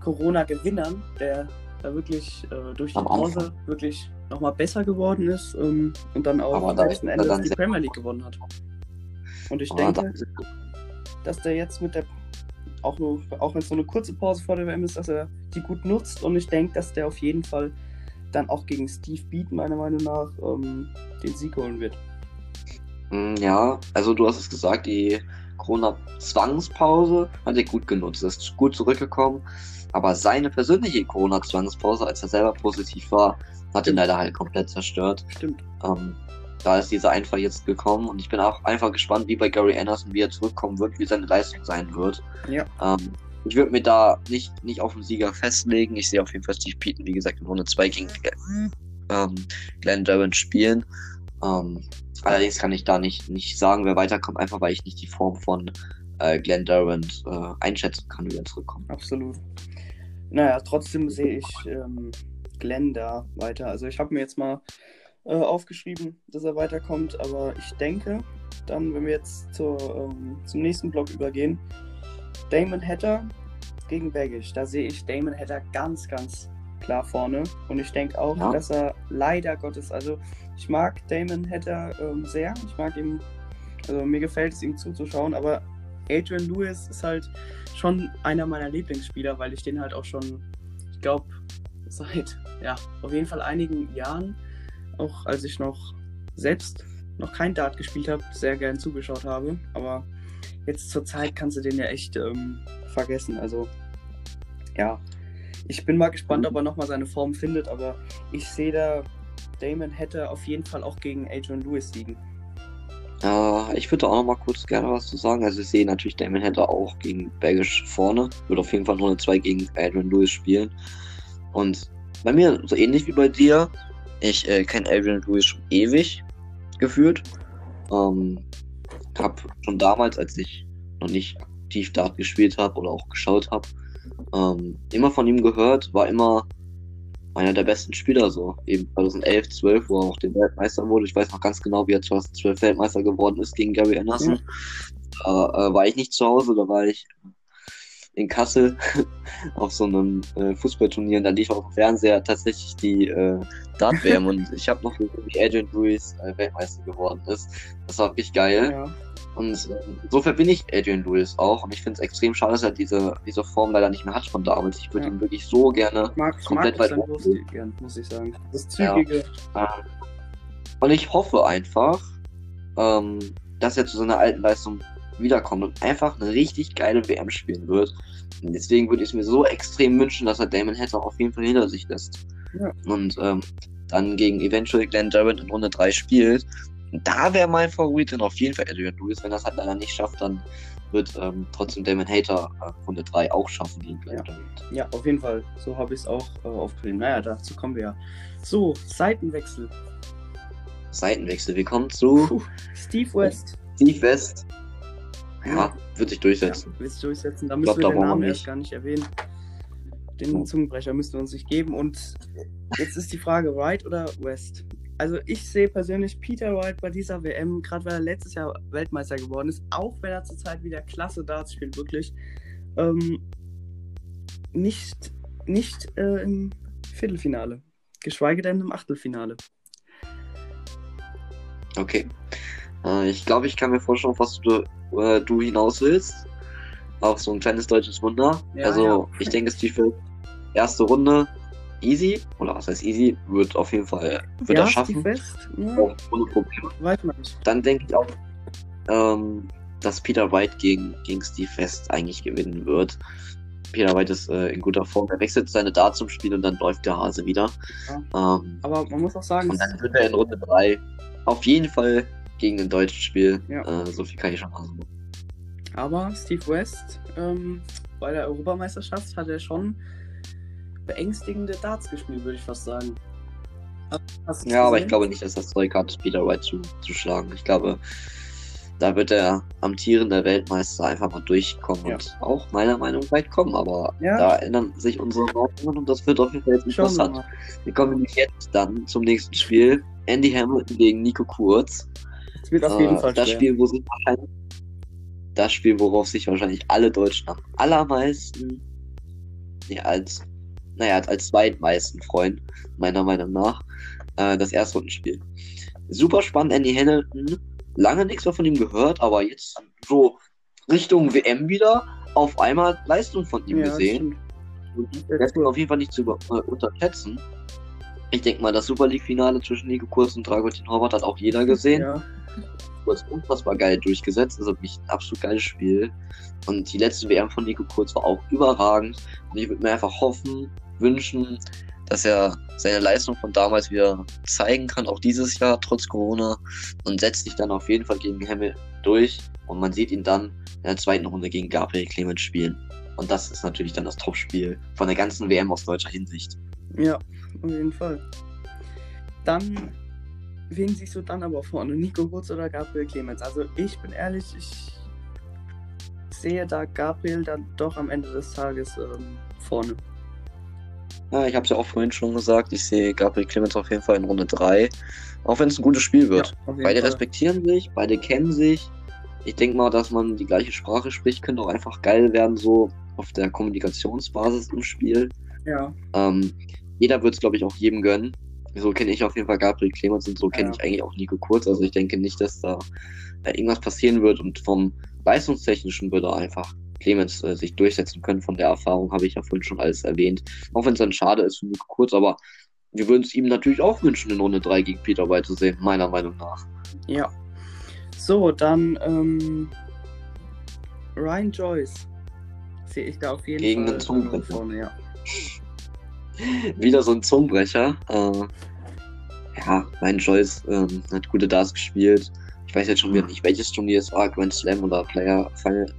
Corona-Gewinnern, der da wirklich äh, durch die Am Pause wirklich nochmal besser geworden ist ähm, und dann auch da letzten dann die Premier League gewonnen hat. Und ich denke, da- dass der jetzt mit der, auch, nur, auch wenn es nur eine kurze Pause vor der WM ist, dass er die gut nutzt und ich denke, dass der auf jeden Fall dann auch gegen Steve Beat, meiner Meinung nach, ähm, den Sieg holen wird. Mm, Ja, also du hast es gesagt, die Corona-Zwangspause hat er gut genutzt, ist gut zurückgekommen. Aber seine persönliche Corona-Zwangspause, als er selber positiv war, hat ihn leider halt komplett zerstört. Stimmt. Ähm, da ist dieser Einfall jetzt gekommen und ich bin auch einfach gespannt, wie bei Gary Anderson, wie er zurückkommen wird, wie seine Leistung sein wird. Ja. Ähm, ich würde mir da nicht, nicht auf den Sieger festlegen. Ich sehe auf jeden Fall Steve Peaton, wie gesagt, in Runde 2 gegen ähm, Glenn Durant spielen. Ähm, allerdings kann ich da nicht, nicht sagen, wer weiterkommt, einfach weil ich nicht die Form von äh, Glenn Durant äh, einschätzen kann, wie er zurückkommt. Absolut. Naja, trotzdem sehe ich ähm, Glenn da weiter. Also ich habe mir jetzt mal äh, aufgeschrieben, dass er weiterkommt, aber ich denke, dann, wenn wir jetzt zur, ähm, zum nächsten Block übergehen, Damon Hatter gegen Baggish. Da sehe ich Damon Hatter ganz, ganz klar vorne. Und ich denke auch, Ja. dass er leider Gottes, also ich mag Damon Hatter ähm, sehr. Ich mag ihm, also mir gefällt es ihm zuzuschauen, aber Adrian Lewis ist halt schon einer meiner Lieblingsspieler, weil ich den halt auch schon, ich glaube, seit, ja, auf jeden Fall einigen Jahren, auch als ich noch selbst noch kein Dart gespielt habe, sehr gern zugeschaut habe. Aber jetzt zur Zeit kannst du den ja echt ähm, vergessen. Also, ja, ich bin mal gespannt, ob er nochmal seine Form findet, aber ich sehe da, Damon hätte auf jeden Fall auch gegen Adrian Lewis liegen. Äh, ich würde auch noch mal kurz gerne was zu sagen. Also ich sehe natürlich Damon Hatter auch gegen Baggish vorne. Würde auf jeden Fall Runde 2 gegen Adrian Lewis spielen. Und bei mir so ähnlich wie bei dir. Ich äh, kenne Adrian Lewis schon ewig gefühlt. Ähm, hab schon damals, als ich noch nicht aktiv Dart gespielt habe oder auch geschaut habe, ähm, immer von ihm gehört, war immer einer der besten Spieler so. Eben 2011, 12, wo er auch den Weltmeister wurde. Ich weiß noch ganz genau, wie er 2012 Weltmeister geworden ist gegen Gary Anderson. Da äh, war ich nicht zu Hause, da war ich in Kassel auf so einem äh, Fußballturnier und da lief auf dem Fernseher tatsächlich die äh, Dart-WM und ich habe noch gesehen, wie Adrian Lewis äh, Weltmeister geworden ist. Das war wirklich geil. Ja, Und äh, so verbinde ich Adrian Lewis auch. Und ich finde es extrem schade, dass er diese, diese Form leider nicht mehr hat von damals. Ich würde Ja. ihn wirklich so gerne. mag, mag Komplett auch weit oben. Gern, muss ich sagen. Das Ja. Zügige. Ähm, und ich hoffe einfach, ähm, dass er zu seiner alten Leistung wiederkommt und einfach eine richtig geile WM spielen wird. Und deswegen würde ich es mir so extrem wünschen, dass er Damon Hatter auf jeden Fall hinter sich lässt. Ja. Und ähm, dann gegen eventuell Glenn Jarrett in Runde 3 spielt. Da wäre mein Favorit dann auf jeden Fall Adrian Lewis. Wenn das halt leider nicht schafft, dann wird ähm, trotzdem Damon Hater äh, Runde 3 auch schaffen gegen Glenn Ja. Jarrett. Ja, auf jeden Fall. So habe ich es auch äh, aufgeschrieben. Naja, dazu kommen wir ja. So, Seitenwechsel. Seitenwechsel. Wir kommen zu Puh, Steve West. Steve West. Ja, wird sich Ja, durchsetzen. willst du durchsetzen? Da glaub, müssen wir den Namen nicht. erst gar nicht erwähnen. Den Ja. Zungenbrecher müssen wir uns nicht geben. Und jetzt ist die Frage, Wright oder West? Also ich sehe persönlich Peter Wright bei dieser WM, gerade weil er letztes Jahr Weltmeister geworden ist, auch wenn er zurzeit wieder klasse Darts spielt, wirklich, ähm, nicht, nicht äh, im Viertelfinale. Geschweige denn im Achtelfinale. Okay. Äh, ich glaube, ich kann mir vorstellen, was du, äh, du hinaus willst. Auf so ein kleines deutsches Wunder. Ja, also, ja. ich denke, Steve West, erste Runde easy. Oder was heißt easy? Wird auf jeden Fall, wird ja, er schaffen. Steve West? Ja, Auch ohne Probleme. weiß man nicht. Dann denke ich auch, ähm, dass Peter White gegen, gegen Steve West eigentlich gewinnen wird. Peter White ist äh, in guter Form. Er wechselt seine Darts zum Spiel und dann läuft der Hase wieder. Ähm, Aber man muss auch sagen, und dann wird er in Runde 3 auf jeden Fall gegen ein deutsches Spiel. Ja. Äh, so viel kann ich schon sagen. Aber Steve West ähm, bei der Europameisterschaft hat er schon beängstigende Darts gespielt, würde ich fast sagen. Ja, aber ich gesehen? glaube nicht, dass das Zeug hat, Peter White zu, zu schlagen. Ich glaube, da wird der amtierende Weltmeister einfach mal durchkommen Ja. und auch meiner Meinung nach weit kommen. Aber Ja. da ändern sich unsere Meinungen und das wird auf jeden Fall jetzt interessant. Wir kommen jetzt dann zum nächsten Spiel. Andy Hamilton gegen Nico Kurz. Es wird auf Äh, jeden Fall das schwer. Spiel, wo sich das Spiel, worauf sich wahrscheinlich alle Deutschen am allermeisten, ja, als, naja, als zweitmeisten freuen, meiner Meinung nach, äh, das Erstrundenspiel. Super spannend, Andy Hamilton. Lange nichts mehr von ihm gehört, aber jetzt so Richtung WM wieder auf einmal Leistung von ihm Ja, das gesehen. Deswegen auf jeden Fall nicht zu äh, unterschätzen. Ich denke mal, das Super League-Finale zwischen Nico Kurz und Dragutin Horvath hat auch jeder gesehen. Ja, Kurz unfassbar geil durchgesetzt. Also wirklich ein absolut geiles Spiel. Und die letzte WM von Nico Kurz war auch überragend. Und ich würde mir einfach hoffen, wünschen, dass er seine Leistung von damals wieder zeigen kann, auch dieses Jahr, trotz Corona. Und setzt sich dann auf jeden Fall gegen Hemmel durch. Und man sieht ihn dann in der zweiten Runde gegen Gabriel Clemens spielen. Und das ist natürlich dann das Topspiel von der ganzen WM aus deutscher Hinsicht. ja, auf jeden Fall. Dann, wen siehst du dann aber vorne? Nico Kurz oder Gabriel Clemens? Also ich bin ehrlich, ich sehe da Gabriel dann doch am Ende des Tages ähm, vorne. Ja, ich habe es ja auch vorhin schon gesagt. Ich sehe Gabriel Clemens auf jeden Fall in Runde 3. Auch wenn es ein gutes Spiel wird. jeden Beide Fall. respektieren sich, beide kennen sich. Ich denke mal, dass man die gleiche Sprache spricht, könnte auch einfach geil werden, so auf der Kommunikationsbasis im Spiel. Ja, Ähm, jeder wird es, glaube ich, auch jedem gönnen. So kenne ich auf jeden Fall Gabriel Clemens und so kenne Ja. ich eigentlich auch Nico Kurz. Also ich denke nicht, dass da irgendwas passieren wird und vom Leistungstechnischen würde einfach Clemens äh, sich durchsetzen können. Von der Erfahrung habe ich ja vorhin schon alles erwähnt. Auch wenn es dann schade ist für Nico Kurz, aber wir würden es ihm natürlich auch wünschen, in Runde 3 gegen Peter White zu sehen, meiner Meinung nach. ja. So, dann ähm, Ryan Joyce sehe ich da auf jeden Gegen Fall den Zungenbrecher. äh, vorne, ja. Wieder so ein Zungenbrecher. Äh, ja, Ryan Joyce ähm, hat gute Darts gespielt. Ich weiß jetzt schon wieder nicht, welches Turnier es war, Grand Slam oder Player, Final,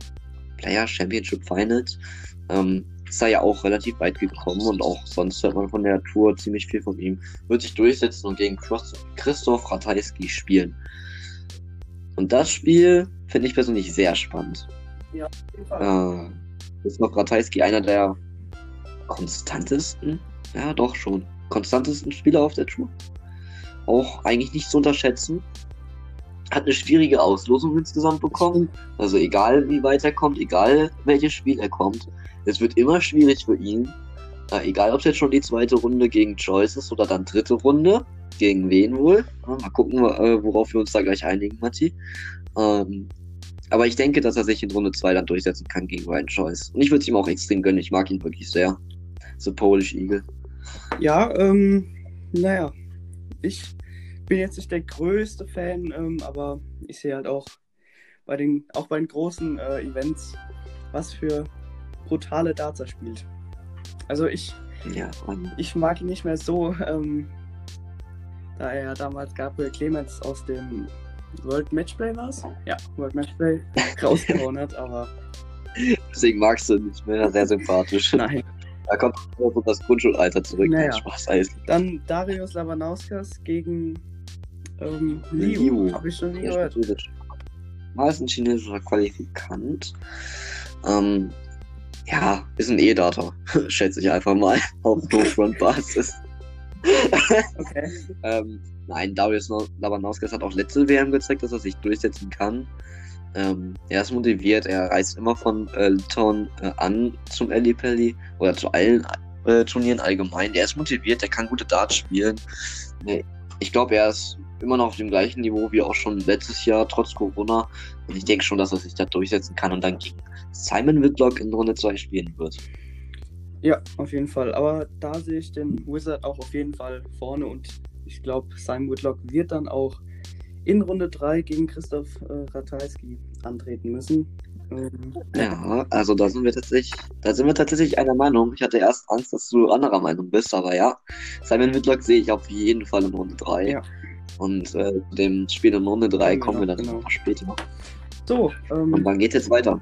Player Championship Finals. Ähm, ist da ja auch relativ weit gekommen und auch sonst hört man von der Tour ziemlich viel von ihm. Wird sich durchsetzen und gegen Chris- Christoph Ratajski spielen. Und das Spiel finde ich persönlich sehr spannend. Auf jeden Fall. Äh, Christoph Ratajski einer der konstantesten, ja doch schon, konstantesten Spieler auf der Tour. Auch eigentlich nicht zu unterschätzen. Hat eine schwierige Auslosung insgesamt bekommen. Also egal wie weit er kommt, egal welches Spiel er kommt, es wird immer schwierig für ihn. Äh, egal ob es jetzt schon die zweite Runde gegen Joyce ist oder dann dritte Runde. Gegen wen wohl? Mal gucken, äh, worauf wir uns da gleich einigen, Matti. Ähm, aber ich denke, dass er sich in Runde 2 dann durchsetzen kann gegen Ryan Joyce. Und ich würde es ihm auch extrem gönnen. Ich mag ihn wirklich sehr. So Polish Eagle. Ja, ähm, naja, ich bin jetzt nicht der größte Fan, ähm, aber ich sehe halt auch bei den, auch bei den großen äh, Events, was für brutale Darts er spielt. Also ich, Ja, ich mag ihn nicht mehr so, ähm, da er damals Gabriel Clemens aus dem World Matchplay war es? Ja, World Matchplay rausgehauen hat, aber Deswegen magst du ihn nicht mehr. Sehr sympathisch. nein. Da kommt so das Grundschulalter zurück. Naja. Spaß eigentlich. Dann Darius Labanauskas gegen ähm, Liu. Liu. Habe ich schon nie gehört. Mal ist ein chinesischer Qualifikant. Ähm, ja, ist ein E-Data, schätze ich einfach mal, auf No-Front-Basis. Okay. ähm, nein, Darius Labanauskas hat auch letzte WM gezeigt, dass er sich durchsetzen kann. Ähm, er ist motiviert, er reist immer von äh, Litauen äh, an zum Ellipelli oder zu allen äh, Turnieren allgemein. Er ist motiviert, er kann gute Darts spielen. Ich glaube, er ist immer noch auf dem gleichen Niveau wie auch schon letztes Jahr, trotz Corona. Und ich denke schon, dass er sich da durchsetzen kann und dann gegen Simon Whitlock in Runde 2 spielen wird. Ja, auf jeden Fall. Aber da sehe ich den Wizard auch auf jeden Fall vorne und ich glaube, Simon Whitlock wird dann auch in Runde 3 gegen Christoph äh, Ratajski antreten müssen. Ähm, Ja, also da sind wir tatsächlich, da sind wir tatsächlich einer Meinung. Ich hatte erst Angst, dass du anderer Meinung bist, aber ja, Simon Whitlock sehe ich auf jeden Fall in Runde 3. Ja. Und äh, dem Spiel in Runde 3 Kommen wir kommen wir noch, dann genau. noch später. So, Und ähm, dann geht's jetzt weiter.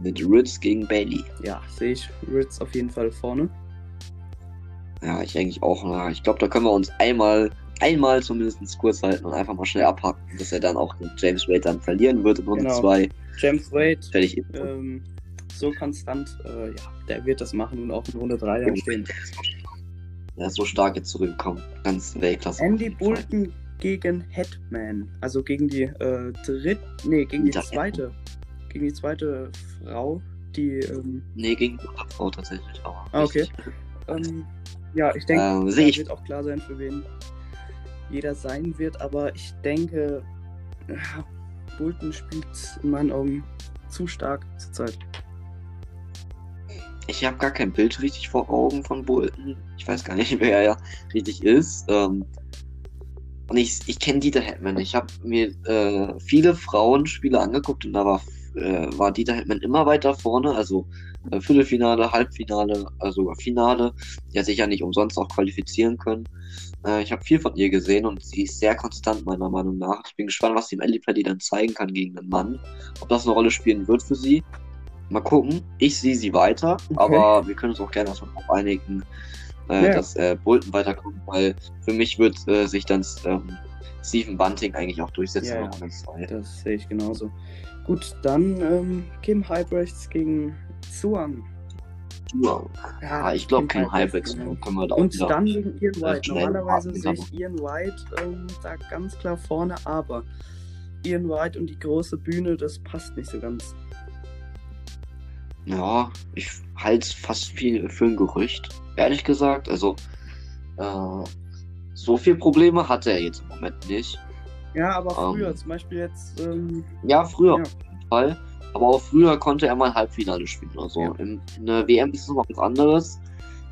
Mit Ritz gegen Bailey. ja, sehe ich Ritz auf jeden Fall vorne. Ja, ich eigentlich auch. Na, ich glaube, da können wir uns einmal, einmal zumindest kurz halten und einfach mal schnell abhaken, dass er dann auch James Wade dann verlieren wird in Runde Genau. 2. James Wade, ähm, so konstant, äh, ja, der wird das machen und auch in Runde 3 dann stehen. Er ist so stark jetzt zurückgekommen. Ganz Weltklasse. Andy. Bolton gegen Hetman. Also gegen die äh, dritte, nee, gegen die zweite. Gegen die zweite Frau, die, ähm, Nee, gegen die Frau tatsächlich. Aber Ah, okay. ähm, ja, ich denke, Ähm, ich. wird auch klar sein, für wen jeder sein wird, aber ich denke, ja, Bolton spielt in meinen Augen zu stark zurzeit. Ich habe gar kein Bild richtig vor Augen von Bolton. Ich weiß gar nicht, wer er richtig ist. Ähm, und ich, ich kenne Dieter Hetman. Ich habe mir äh, viele Frauenspiele angeguckt und da war, äh, war Dieter Hetman immer weiter vorne. Also äh, Viertelfinale, Halbfinale, also sogar Finale. Die hat sich ja nicht umsonst auch qualifizieren können. Äh, ich habe viel von ihr gesehen und sie ist sehr konstant, meiner Meinung nach. Ich bin gespannt, was die im Ellipelli dann zeigen kann gegen einen Mann. Ob das eine Rolle spielen wird für sie. Mal gucken. Ich sehe sie weiter, Okay. aber wir können uns auch gerne darauf einigen, äh, Ja. dass äh, Bolton weiterkommt, weil für mich wird äh, sich dann ähm, Stephen Bunting eigentlich auch durchsetzen. Ja. Das sehe ich genauso. Gut, dann ähm, Kim Halbrechts gegen Zuang. Ja, ja, ich glaube, Kim genau. können wir da auch Und wieder. dann gegen Ian äh, White. Normalerweise sehe ich Ian White ähm, da ganz klar vorne, aber Ian White und die große Bühne, das passt nicht so ganz. Ja, ich halte es fast viel für ein Gerücht, ehrlich gesagt. Also, äh, so viel Probleme hatte er jetzt im Moment nicht. Ja, aber Ähm. früher, zum Beispiel jetzt, ähm, Ja, früher Ja. auf jeden Fall. Aber auch früher konnte er mal Halbfinale spielen oder so. Ja. In, in der WM ist es noch was anderes.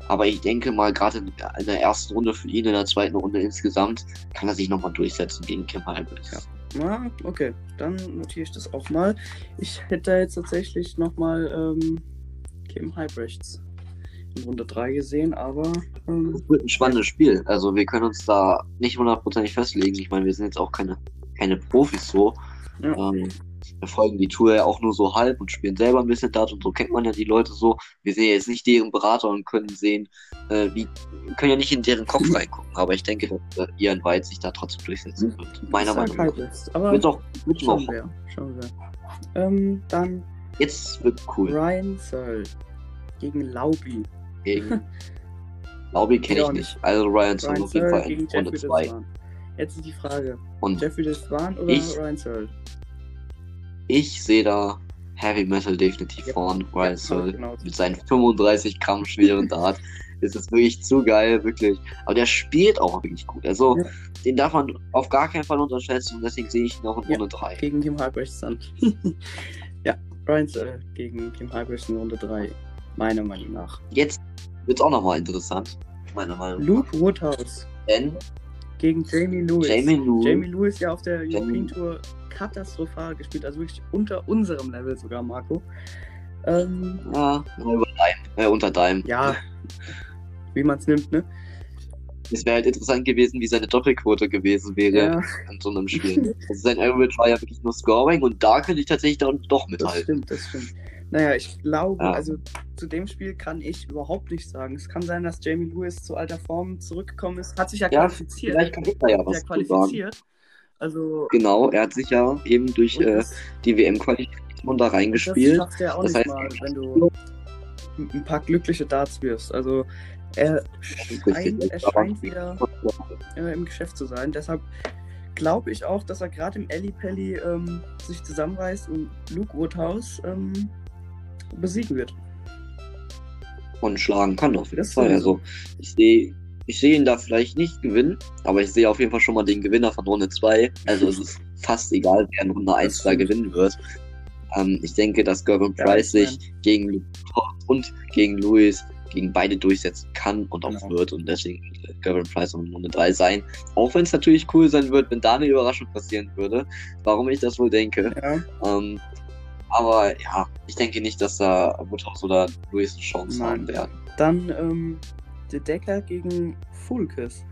Aber ich denke mal, gerade in, in der ersten Runde für ihn, in der zweiten Runde insgesamt, kann er sich nochmal durchsetzen gegen Kim Halbwegs. Ja. na, okay, dann notiere ich das auch mal. Ich hätte jetzt tatsächlich nochmal ähm, Kim Halbrechts in Runde 3 gesehen, aber ähm, Das wird ein spannendes Spiel. Also wir können uns da nicht hundertprozentig festlegen. Ich meine, wir sind jetzt auch keine, keine Profis so. Ja. Ähm, wir folgen die Tour ja auch nur so halb und spielen selber ein bisschen Dart und so kennt man ja die Leute so. Wir sind ja jetzt nicht deren Berater und können sehen, äh, wie, wir können ja nicht in deren Kopf reingucken. Aber ich denke, dass äh, Ian White sich da trotzdem durchsetzen wird. Meiner Meinung nach. Halbrechts. Aber Wird auch, wird auch. schauen wir, schauen wir. Ähm, dann Jetzt wird cool. Ryan Searle gegen Laubi. Gegen Laubi kenne ich und nicht. Also Ryan Ryan auf jeden Searle Fall in Runde Jeffrey 2. Desvan. Jetzt ist die Frage, Und Jeffrey Desvan oder Ich- Ryan Searle? ich sehe da Heavy Metal definitiv Ja. vorn. Ryan Ja, Searle genau. mit seinen 35 Gramm schweren Dart. ist es wirklich zu geil, wirklich. Aber der spielt auch wirklich gut. Also, Ja. den darf man auf gar keinen Fall unterschätzen und deswegen sehe ich ihn auch in. Runde 3. Gegen Kim Halbrechts dann. ja, Ryan Searle gegen Kim Halbrechts in Runde 3. Meiner Meinung nach. Jetzt wird es auch nochmal interessant, meiner Meinung nach. Luke Woodhouse Denn gegen Jamie Lewis. Jamie Lewis, Jamie Lewis ja auf der Jamie- European Tour katastrophal gespielt, also wirklich unter unserem Level sogar, Marco. Ähm, Ja, über deinem, äh, unter deinem. ja, wie man es nimmt, ne? Es wäre halt interessant gewesen, wie seine Doppelquote gewesen wäre Ja, in so einem Spiel. also sein Average war ja wirklich nur Scoring und da könnte ich tatsächlich dann doch das mithalten. stimmt, das stimmt. Naja, ich glaube, Ja. also zu dem Spiel kann ich überhaupt nicht sagen. Es kann sein, dass Jamie Lewis zu alter Form zurückgekommen ist. Hat sich ja, Ja, qualifiziert. Vielleicht kann ich da ja was ja zu sagen. qualifiziert. Also, Genau, er hat sich ja eben durch äh, das, die WM-Qualifikation da das reingespielt. schaffst du ja auch Das nicht heißt- mal, wenn du ein paar glückliche Darts wirst. Also, er scheint, er scheint wieder äh, im Geschäft zu sein. Deshalb glaube ich auch, dass er gerade im Alley Pally ähm, sich zusammenreißt und Luke Woodhouse ähm, besiegen wird. und schlagen kann auf jeden Das Fall. Also ich sehe ich sehe ihn da vielleicht nicht gewinnen, aber ich sehe auf jeden Fall schon mal den Gewinner von Runde 2. Also es ist fast egal, wer in Runde 1 da gewinnen wird. Ähm, ich denke, dass Gervin Ja, Price ich sich gegen Luke und gegen Louis gegen beide durchsetzen kann und auch Genau. wird und deswegen wird Gervin Price in Runde 3 sein. Auch wenn es natürlich cool sein wird, wenn da eine Überraschung passieren würde, warum ich das wohl denke. Ja, Ähm, aber ja, ich denke nicht, dass da Woodhouse oder Louis eine Chance Nein. haben werden. dann ähm, der Decker gegen Fulkes.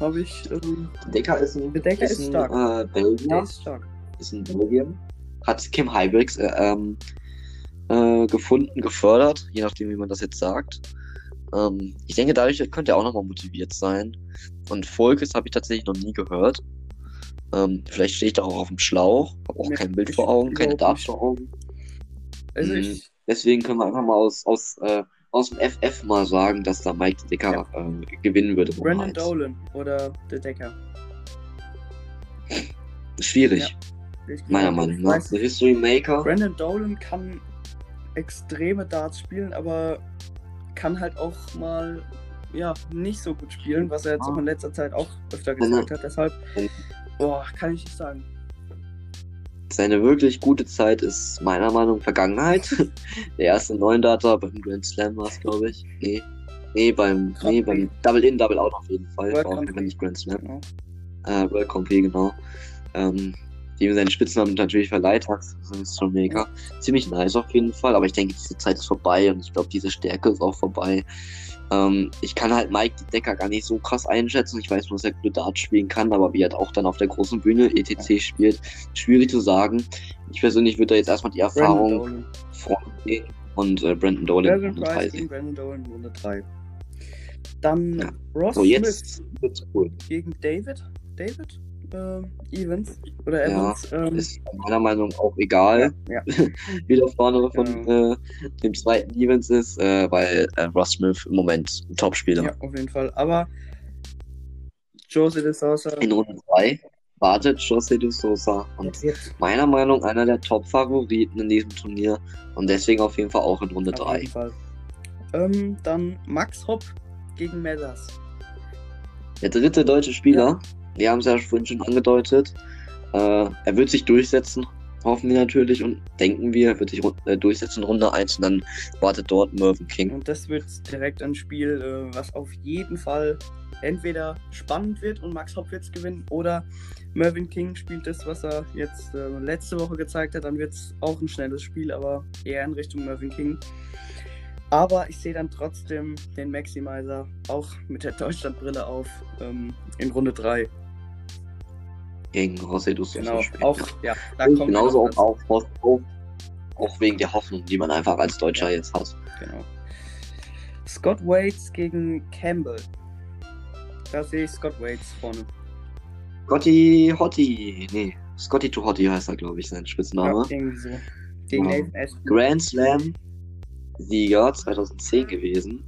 Habe ich. Ähm, Decker ist ein, Der Decker ist ein, stark. Äh, Belgier, der ist stark. ist ein Belgier. Hat Kim Hybrix äh, ähm, äh, gefunden, gefördert, je nachdem, wie man das jetzt sagt. Ähm, ich denke, dadurch könnte er auch nochmal motiviert sein. Und Volkes habe ich tatsächlich noch nie gehört. Ähm, vielleicht stehe ich da auch auf dem Schlauch, habe auch Nee, kein Bild vor Augen, keine Daten vor Augen. Also Mhm. ich. Deswegen können wir einfach mal aus, aus, äh, aus dem FF mal sagen, dass da Mike Decker äh, gewinnen würde. Brandon Dolan oder der Decker. Schwierig, Ich meiner Meinung nach. The History Maker. Brandon Dolan kann extreme Darts spielen, aber kann halt auch mal ja, nicht so gut spielen, was er jetzt auch in letzter Zeit auch öfter er- gesagt hat. Deshalb, boah, kann ich nicht sagen. Seine wirklich gute Zeit ist meiner Meinung nach Vergangenheit. Der erste neuen Data beim Grand Slam war es, glaube ich. Nee. Nee, beim, nee, beim Double In, Double Out auf jeden Fall. War Fall nicht Grand Slam. Genau. Äh, World Prix, genau. Ähm, dem seinen Spitznamen natürlich verleiht hat. Das ist schon mega. Ziemlich nice auf jeden Fall, aber ich denke, diese Zeit ist vorbei und ich glaube, diese Stärke ist auch vorbei. Ähm, ich kann halt Mike Decker gar nicht so krass einschätzen. Ich weiß nur, dass er gute Darts spielen kann, aber wie er auch dann auf der großen Bühne ETC spielt, schwierig zu sagen. Ich persönlich würde da jetzt erstmal die Erfahrung vornehmen und äh, Brandon Dolan Brandon in Runde 3 Price gegen sehen. Brandon Dolan in Runde 3. Dann Ja. Ross So, Smith jetzt wird's cool. gegen David. David? Äh, Evans oder Ja, Evans. ähm, Ist meiner Meinung nach auch egal, ja. wie der vorne von äh, dem zweiten Evans ist, äh, weil äh, Ross Smith im Moment ein Topspieler ja, auf jeden Fall. Aber Jose de Sousa In Runde 2 wartet José de Sosa und meiner Meinung nach einer der Top-Favoriten in diesem Turnier und deswegen auf jeden Fall auch in Runde auf 3. jeden Fall. Ähm, dann Max Hopp gegen Mellers. Der dritte deutsche Spieler, wir haben es ja vorhin schon angedeutet, äh, er wird sich durchsetzen, hoffen wir natürlich und denken wir, er wird sich äh, durchsetzen Runde 1 und dann wartet dort Mervyn King. Und das wird direkt ein Spiel, äh, was auf jeden Fall entweder spannend wird und Max Hopp wird es gewinnen oder Mervyn King spielt das, was er jetzt äh, letzte Woche gezeigt hat. Dann wird es auch ein schnelles Spiel, aber eher in Richtung Mervyn King. Aber ich sehe dann trotzdem den Maximizer auch mit der Deutschlandbrille auf ähm, in Runde 3. Gegen José de Sosa Genau. Auch, ja, da Und kommt genauso auch, auch, auch, auch wegen der Hoffnung, die man einfach als Deutscher jetzt hat. Genau. Scott Waits gegen Campbell. Da sehe ich Scott Waits vorne. Scotty Hottie, nee, Scotty to Hottie heißt er, glaube ich, sein Spitzname. Ja, irgendwie so. Gegen Ja. Ashton. Grand Slam Sieger 2010 gewesen.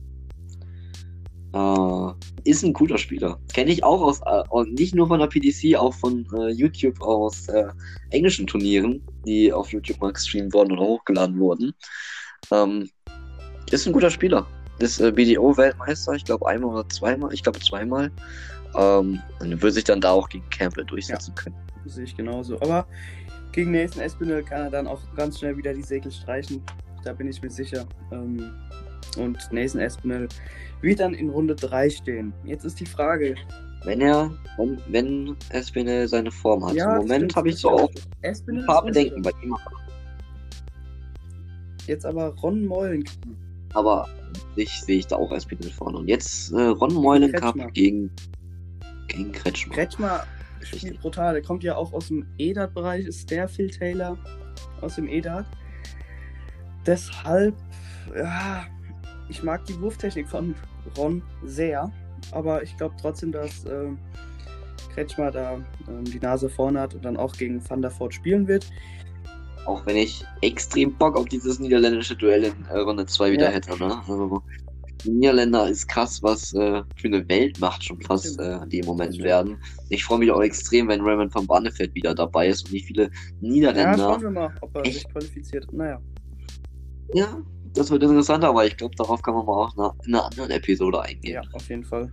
Äh, ist ein cooler Spieler. Kenne ich auch aus, und nicht nur von der PDC, auch von äh, YouTube aus englischen Turnieren, die auf YouTube mal gestreamt wurden oder hochgeladen wurden. Ähm, ist ein guter Spieler. Ist BDO-Weltmeister, ich glaube einmal oder zweimal, ich glaube zweimal. Ähm, und wird sich dann da auch gegen Campbell durchsetzen können. Sehe ich genauso. Aber gegen Nathan Espinel kann er dann auch ganz schnell wieder die Segel streichen. Da bin ich mir sicher. Ähm, und Nathan Espinel wird dann in Runde 3 stehen. Jetzt ist die Frage, Wenn er, wenn, Espinel seine Form hat. Ja, Im Moment habe ich so auch ein paar Bedenken bei ihm. Jetzt aber Ron Meulen. Aber ich sehe ich da auch Espinel vorne. Und jetzt äh, Ron Meulenkamp gegen, gegen Kretschmer. Kretschmer spielt Richtig. brutal. Der kommt ja auch aus dem EDAT-Bereich, ist der Phil Taylor aus dem EDAT. Deshalb, ja, ich mag die Wurftechnik von Ron sehr, aber ich glaube trotzdem, dass ähm, Kretschmer da ähm, die Nase vorne hat und dann auch gegen Van der Voort spielen wird. Auch wenn ich extrem Bock auf dieses niederländische Duell in äh, Runde 2 wieder Ja. hätte. Ne? Also, die Niederländer ist krass, was äh, für eine Weltmacht schon fast Stimmt. äh, die im Moment werden. Ich freue mich auch extrem, wenn Raymond van Barneveld wieder dabei ist und wie viele Ja, Niederländer. schauen wir mal, ob er sich qualifiziert. Naja, Ja, das wird interessant, aber ich glaube, darauf kann man mal auch na- in einer anderen Episode eingehen. ja, auf jeden Fall.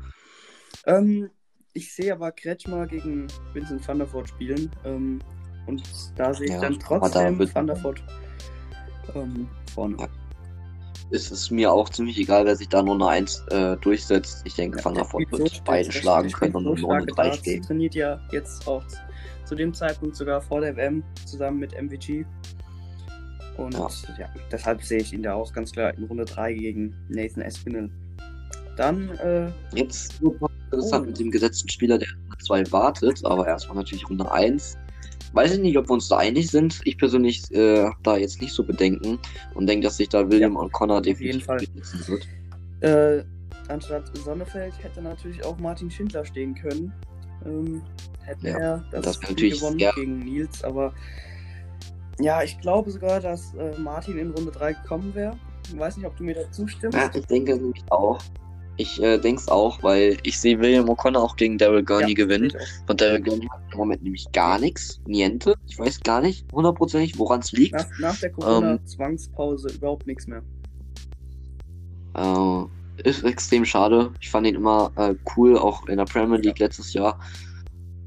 Ähm, ich sehe aber Kretschmer gegen Vincent van der Voort spielen. Ähm, und da sehe ich Ja, dann da trotzdem wird- Van der Voort ähm, vorne. Ja. Es ist mir auch ziemlich egal, wer sich da in Runde 1 äh, durchsetzt. Ich denke, Van der Voort wird beide schlagen können und Runde starke 3 Darts, stehen. trainiert ja jetzt auch zu dem Zeitpunkt sogar vor der WM zusammen mit MVG. Und Ja. ja. deshalb sehe ich ihn da auch ganz klar in Runde 3 gegen Nathan Espinel. Dann, äh, Jetzt noch interessant Oh. mit dem gesetzten Spieler, der in Runde 2 wartet, aber erstmal natürlich Runde 1. Weiß ich nicht, ob wir uns da einig sind. Ich persönlich äh, habe da jetzt nicht so Bedenken und denke, dass sich da William und Connor definitiv durchsetzen wird. äh, anstatt Sonnefeld hätte natürlich auch Martin Schindler stehen können. Ähm, hätte Ja, er das, das Spiel natürlich gewonnen gegen Nils, aber ja, ich glaube sogar, dass äh, Martin in Runde 3 gekommen wäre. Ich weiß nicht, ob du mir da zustimmst. Ja, ich denke nämlich auch. Ich äh, denke es auch, weil ich sehe William O'Connor auch gegen Daryl Gurney Ja, gewinnen. Von Daryl Gurney hat im Moment nämlich gar nichts. Niente. Ich weiß gar nicht hundertprozentig, woran es liegt. Nach, nach der Ähm. Corona-Zwangspause überhaupt nichts mehr. Äh, ist extrem schade. Ich fand ihn immer äh, cool, auch in der Premier League letztes Jahr.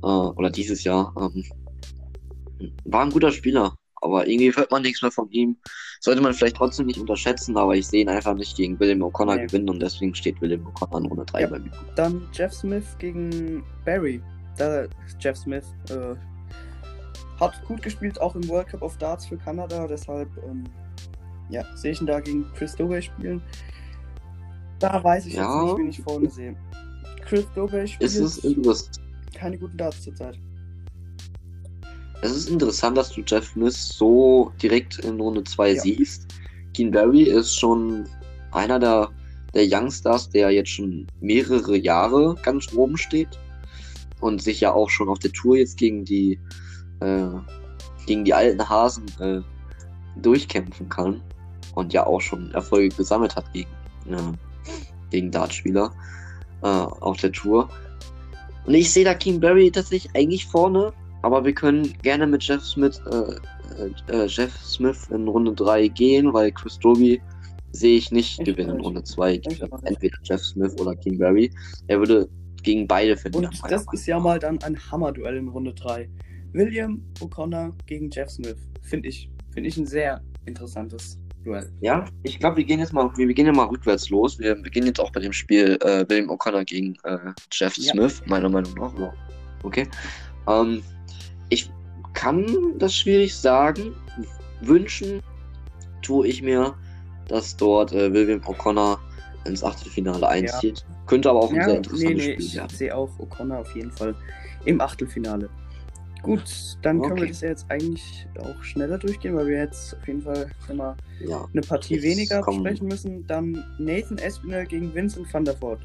Äh, oder dieses Jahr. Ähm, war ein guter Spieler. Aber irgendwie hört man nichts mehr von ihm. Sollte man vielleicht trotzdem nicht unterschätzen, aber ich sehe ihn einfach nicht gegen William O'Connor Nee. gewinnen und deswegen steht William O'Connor in Runde 3 Ja. bei mir. Dann Jeff Smith gegen Barry. Da Jeff Smith äh, hat gut gespielt, auch im World Cup of Darts für Kanada. Deshalb ähm, ja, sehe ich ihn da gegen Chris Dobey spielen. Da weiß ich Ja. jetzt nicht, wen ich vorne sehe. Chris Dobey spielt keine guten Darts zurzeit. Es ist interessant, dass du Jeff Smith so direkt in Runde 2 Ja. siehst. Keen Barry ist schon einer der, der Youngstars, der jetzt schon mehrere Jahre ganz oben steht und sich ja auch schon auf der Tour jetzt gegen die äh, gegen die alten Hasen äh, durchkämpfen kann und ja auch schon Erfolge gesammelt hat gegen, äh, gegen Dartspieler äh, auf der Tour. Und ich sehe da Keen Barry tatsächlich eigentlich vorne, aber wir können gerne mit Jeff Smith, äh, äh, Jeff Smith in Runde 3 gehen, weil Chris Doby sehe ich nicht Ich gewinnen in. Runde 2. Ich auch nicht. Entweder Jeff Smith oder Keen Barry. Er würde gegen beide verlieren. Und das ist ja mal dann ein Hammerduell in Runde 3. William O'Connor gegen Jeff Smith. Finde ich, finde ich ein sehr interessantes Duell. Ja, ich glaube, wir gehen jetzt mal, wir, gehen ja mal rückwärts los. Wir beginnen jetzt auch bei dem Spiel äh, William O'Connor gegen äh, Jeff Ja. Smith, meiner Meinung nach. Okay. Ähm, ich kann das schwierig sagen. Wünschen tue ich mir, dass dort äh, William O'Connor ins Achtelfinale einzieht. Könnte aber auch ein sehr Ja, nee, interessantes nee, Spiel ich werden. sehe auch O'Connor auf jeden Fall im Achtelfinale. Gut, dann können wir Okay. das ja jetzt eigentlich auch schneller durchgehen, weil wir jetzt auf jeden Fall immer Ja. eine Partie weniger besprechen müssen. Dann Nathan Espinel gegen Vincent van der Voort.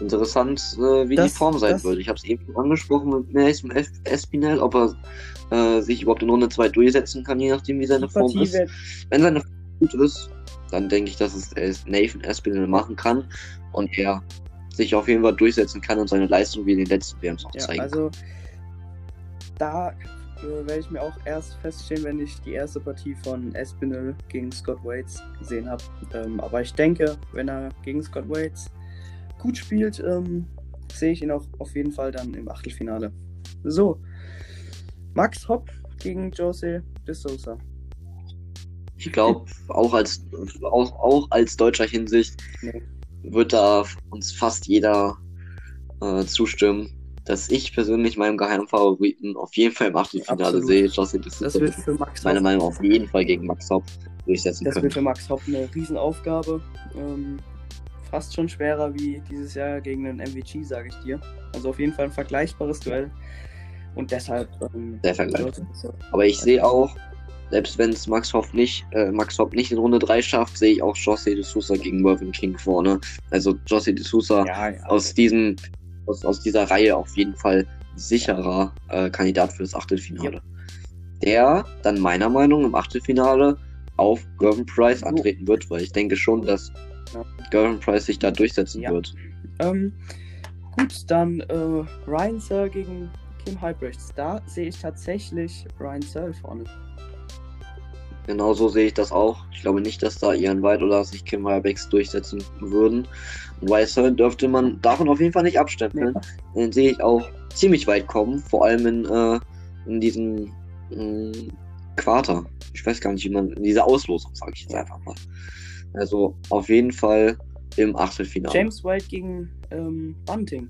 Interessant, äh, wie Das- die Form sein wird. Ich habe es eben schon angesprochen mit Mason Espinel, ob er äh, sich überhaupt in Runde 2 durchsetzen kann, je nachdem, wie seine Form ist. Wenn seine Form gut ist, dann denke ich, dass es Nathan Espinel machen kann und er sich auf jeden Fall durchsetzen kann und seine Leistung wie in den letzten WMs auch Ja, zeigen also da äh, werde ich mir auch erst feststellen, wenn ich die erste Partie von Espinel gegen Scott Waits gesehen habe. Ähm, aber ich denke, wenn er gegen Scott Waits gut spielt, ähm, sehe ich ihn auch auf jeden Fall dann im Achtelfinale. So, Max Hopp gegen Jose de Sousa. Ich glaube, auch als, auch, auch als deutscher Hinsicht Nee. wird da uns fast jeder äh, zustimmen, dass ich persönlich meinem geheimen Favoriten auf jeden Fall im Achtelfinale sehe. Jocelyn Das D'Souza wird für Max meiner Hopp, Meinung auf jeden Fall gegen Max Hopp durchsetzen das können. wird für Max Hopp eine Riesenaufgabe. Ähm, fast schon schwerer wie dieses Jahr gegen den MVG, sage ich dir. Also auf jeden Fall ein vergleichbares Duell. Und deshalb. Ähm, Sehr vergleichbar. Aber ich sehe auch, selbst wenn es Max Hopp nicht, äh, Max Hopp nicht in Runde 3 schafft, sehe ich auch José de Sousa gegen Mervyn King vorne. Also José de Sousa Ja, ja. aus diesem, aus, aus dieser Reihe auf jeden Fall sicherer äh, Kandidat für das Achtelfinale. Der dann meiner Meinung nach im Achtelfinale auf Gervin Price So. antreten wird, weil ich denke schon, dass Ja. Gervin Price sich da durchsetzen Ja. wird. Ähm, gut, dann äh, Ryan Searle gegen Kim Halbrechts. Da sehe ich tatsächlich Ryan Searle vorne. Genau so sehe ich das auch. Ich glaube nicht, dass da Ian White oder sich Kim Halbecks durchsetzen würden. Und Weißer dürfte man davon auf jeden Fall nicht abstempeln. Den sehe ich auch ziemlich weit kommen, vor allem in, äh, in diesem mh, Quarter. Ich weiß gar nicht, wie man, in dieser Auslosung, sage ich jetzt einfach mal. Also auf jeden Fall im Achtelfinale. James Wade gegen ähm, Bunting.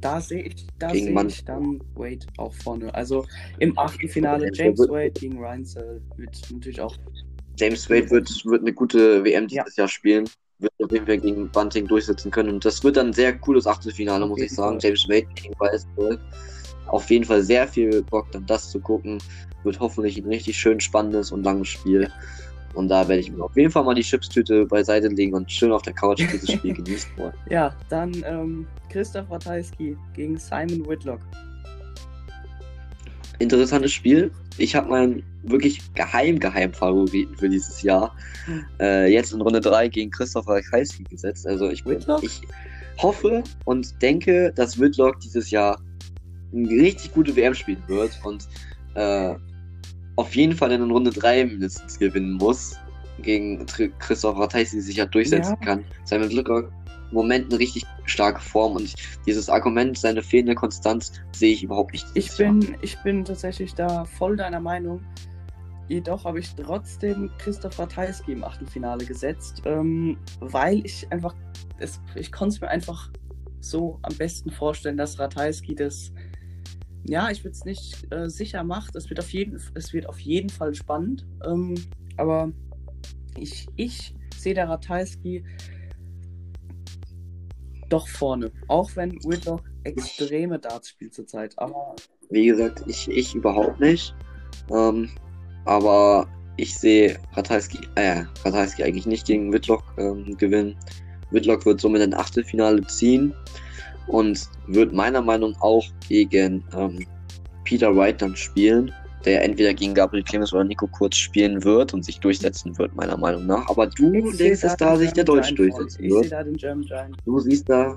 Da sehe ich, da Gegen sehe ich dann Wade auch vorne. Also im Achtelfinale James Wade gegen Ryan Searle wird natürlich auch. James Wade wird, wird eine gute WM Ja. dieses Jahr spielen. Wird auf jeden Fall gegen Bunting durchsetzen können. Und das wird dann ein sehr cooles Achtelfinale, muss ich sagen. Fall. James Wade gegen Weißburg. Auf jeden Fall sehr viel Bock, dann das zu gucken. Wird hoffentlich ein richtig schön spannendes und langes Spiel. Und da werde ich mir auf jeden Fall mal die Chipstüte beiseite legen und schön auf der Couch dieses Spiel genießen wollen. Ja, dann ähm, Christoph Ratajski gegen Simon Whitlock. Interessantes Spiel. Ich habe meinen wirklich geheim, geheim Favoriten für dieses Jahr äh, jetzt in Runde 3 gegen Christoph Rajkowski gesetzt. Also ich, bin, ich hoffe und denke, dass Whitlock dieses Jahr eine richtig gute WM spielen wird und äh, auf jeden Fall in Runde 3 mindestens gewinnen muss. Gegen Christoph Ratajski sich ja durchsetzen Ja. kann. Simon Whitlock im Moment eine richtig starke Form und dieses Argument, seine fehlende Konstanz, sehe ich überhaupt nicht. Ich Jahr. bin, ich bin tatsächlich da voll deiner Meinung. Jedoch habe ich trotzdem Christoph Ratajski im Achtelfinale gesetzt, ähm, weil ich einfach, es, ich konnte es mir einfach so am besten vorstellen, dass Ratajski das, ja, ich würde es nicht äh, sicher macht. Es wird auf jeden, es wird auf jeden Fall spannend. Ähm, aber ich, ich sehe der Ratajski doch vorne, auch wenn Whitlock extreme Darts spielt zurzeit. Aber Wie gesagt, ich, ich überhaupt nicht. Ähm, aber ich sehe Ratajski, äh, Ratajski eigentlich nicht gegen Whitlock ähm, gewinnen. Whitlock wird somit ein Achtelfinale ziehen und wird meiner Meinung nach auch gegen ähm, Peter Wright dann spielen, der entweder gegen Gabriel Clemens oder Nico Kurz spielen wird und sich durchsetzen wird, meiner Meinung nach. Aber du Ich denkst, dass da sich der Deutsche durchsetzen Ich wird. da. Du siehst da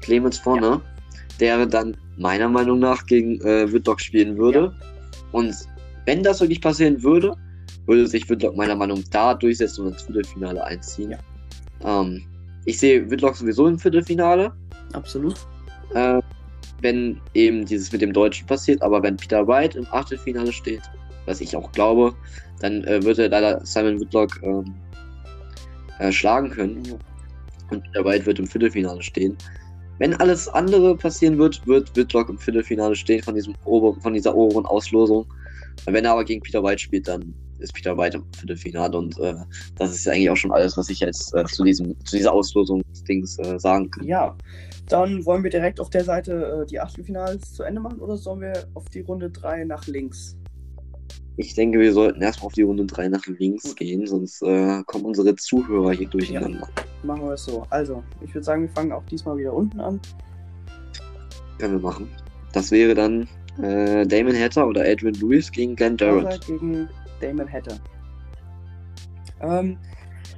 Clemens vorne, der dann meiner Meinung nach gegen äh, Whitlock spielen würde. Und wenn das wirklich passieren würde, würde sich Whitlock meiner Meinung nach da durchsetzen und ins Viertelfinale einziehen. Ähm, ich sehe Whitlock sowieso im Viertelfinale, Absolut. äh, wenn eben dieses mit dem Deutschen passiert. Aber wenn Peter Wright im Achtelfinale steht, was ich auch glaube, dann äh, wird er leider Simon Whitlock ähm, äh, schlagen können und Peter White wird im Viertelfinale stehen. Wenn alles andere passieren wird, wird Whitlock im Viertelfinale stehen von, diesem ober, von dieser oberen Auslosung. Wenn er aber gegen Peter White spielt, dann ist Peter White im Viertelfinale und äh, das ist eigentlich auch schon alles, was ich jetzt äh, zu, diesem, zu dieser Auslosung des Dings äh, sagen kann. Ja, dann wollen wir direkt auf der Seite äh, die Achtelfinals zu Ende machen oder sollen wir auf die Runde 3 nach links? Ich denke, wir sollten erstmal auf die Runde 3 nach links gehen, sonst äh, kommen unsere Zuhörer hier durcheinander. Machen wir es so. Also, ich würde sagen, wir fangen auch diesmal wieder unten an. Können wir machen. Das wäre dann äh, Damon Hatter oder Adrian Lewis gegen Glenn Oder Jarrett. gegen Damon Hatter. Ähm,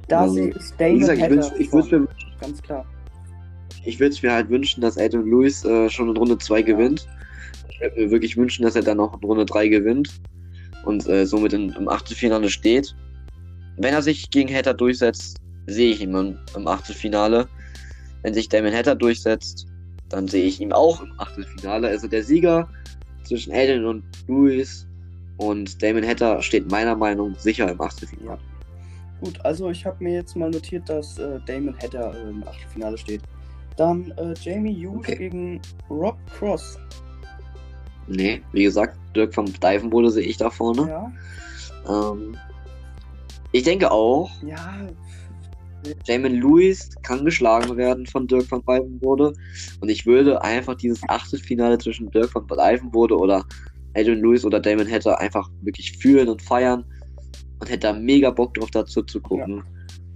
da Also, sehe ich Wie Damon gesagt, Hatter. ich würd's vorne. mir Ganz klar. Ich würde es mir halt wünschen, dass Adrian Lewis äh, schon in Runde 2 gewinnt. Ich würde mir wirklich wünschen, dass er dann auch in Runde 3 gewinnt und äh, somit in, im Achtelfinale steht. Wenn er sich gegen Hatter durchsetzt, sehe ich ihn im, im Achtelfinale. Wenn sich Damon Hatter durchsetzt, dann sehe ich ihn auch im Achtelfinale. Also der Sieger zwischen Adrian und Lewis und Damon Hatter steht meiner Meinung nach sicher im Achtelfinale. Gut, also ich habe mir jetzt mal notiert, dass äh, Damon Hatter äh, im Achtelfinale steht. Dann äh, Jamie Hughes Okay. gegen Rob Cross. Nee, wie gesagt, Dirk van Dijvenbode sehe ich da vorne. Ja, Ähm, ich denke auch, ja, Jamin Lewis kann geschlagen werden von Dirk van Dijvenbode. Und ich würde einfach dieses Achtelfinale zwischen Dirk van Dijvenbode oder Adrian Lewis oder Damon Hatter einfach wirklich fühlen und feiern. Und hätte da mega Bock drauf dazu zu gucken.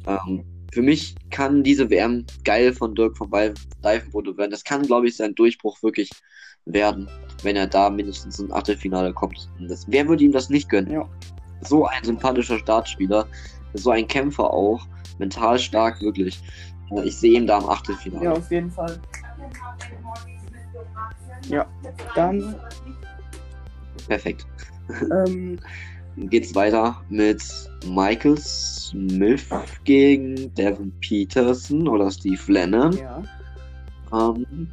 Ähm, für mich kann diese WM geil von Dirk van Dijvenbode werden. Das kann, glaube ich, sein Durchbruch wirklich werden, wenn er da mindestens ins Achtelfinale kommt. Das, wer würde ihm das nicht gönnen? ja. so ein sympathischer Startspieler, so ein Kämpfer auch, mental stark, wirklich. Ich sehe ihn da im Achtelfinale. Ja, auf jeden Fall. Ja, dann Perfekt. ähm, geht's weiter mit Michael Smith gegen Devin Peterson oder Steve Lennon. ja, Ähm,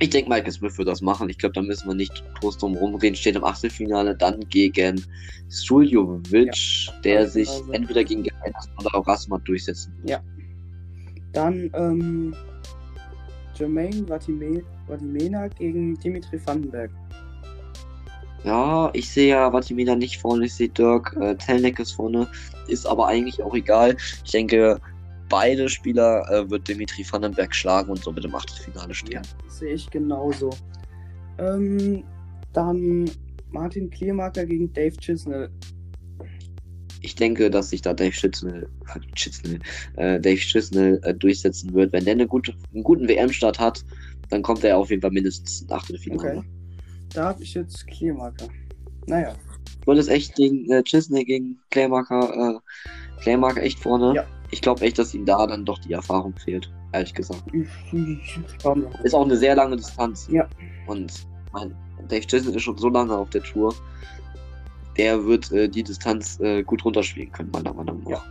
ich denke, Michael Smith wird das machen. Ich glaube, da müssen wir nicht groß drum rumreden. Steht im Achtelfinale dann gegen Suljovic, der also- sich also- entweder gegen Geheimnis oder auch Rasmat durchsetzen wird. dann ähm, Jermaine Vatime Vatimena gegen Dimitri Vandenberg. Ja, ich sehe ja Vatimena nicht vorne, ich sehe Dirk äh, Telnek ist vorne, ist aber eigentlich auch egal. Ich denke, beide Spieler äh, wird Dimitri Vandenberg schlagen und somit im Achtelfinale Ja, stehen. sehe ich genauso. Ähm, dann Martin Kliermarker gegen Dave Chisnell. Ich denke, dass sich da Dave Chisnell, äh, Chisnell, äh, Dave Chisnell äh, durchsetzen wird. Wenn der eine gute, einen guten WM-Start hat, dann kommt er auf jeden Fall mindestens ins Achtelfinale. Okay. Da habe ich jetzt Kliermarker. Naja, wollte es echt gegen äh, Chisnell, gegen Claymarker, äh, Claymarker echt vorne. Ja. Ich glaube echt, dass ihm da dann doch die Erfahrung fehlt, ehrlich gesagt. Ist auch eine sehr lange Distanz. Ja. Und mein Dave Chisnell ist schon so lange auf der Tour. Der wird äh, die Distanz äh, gut runterspielen können, meiner Meinung nach. Ja.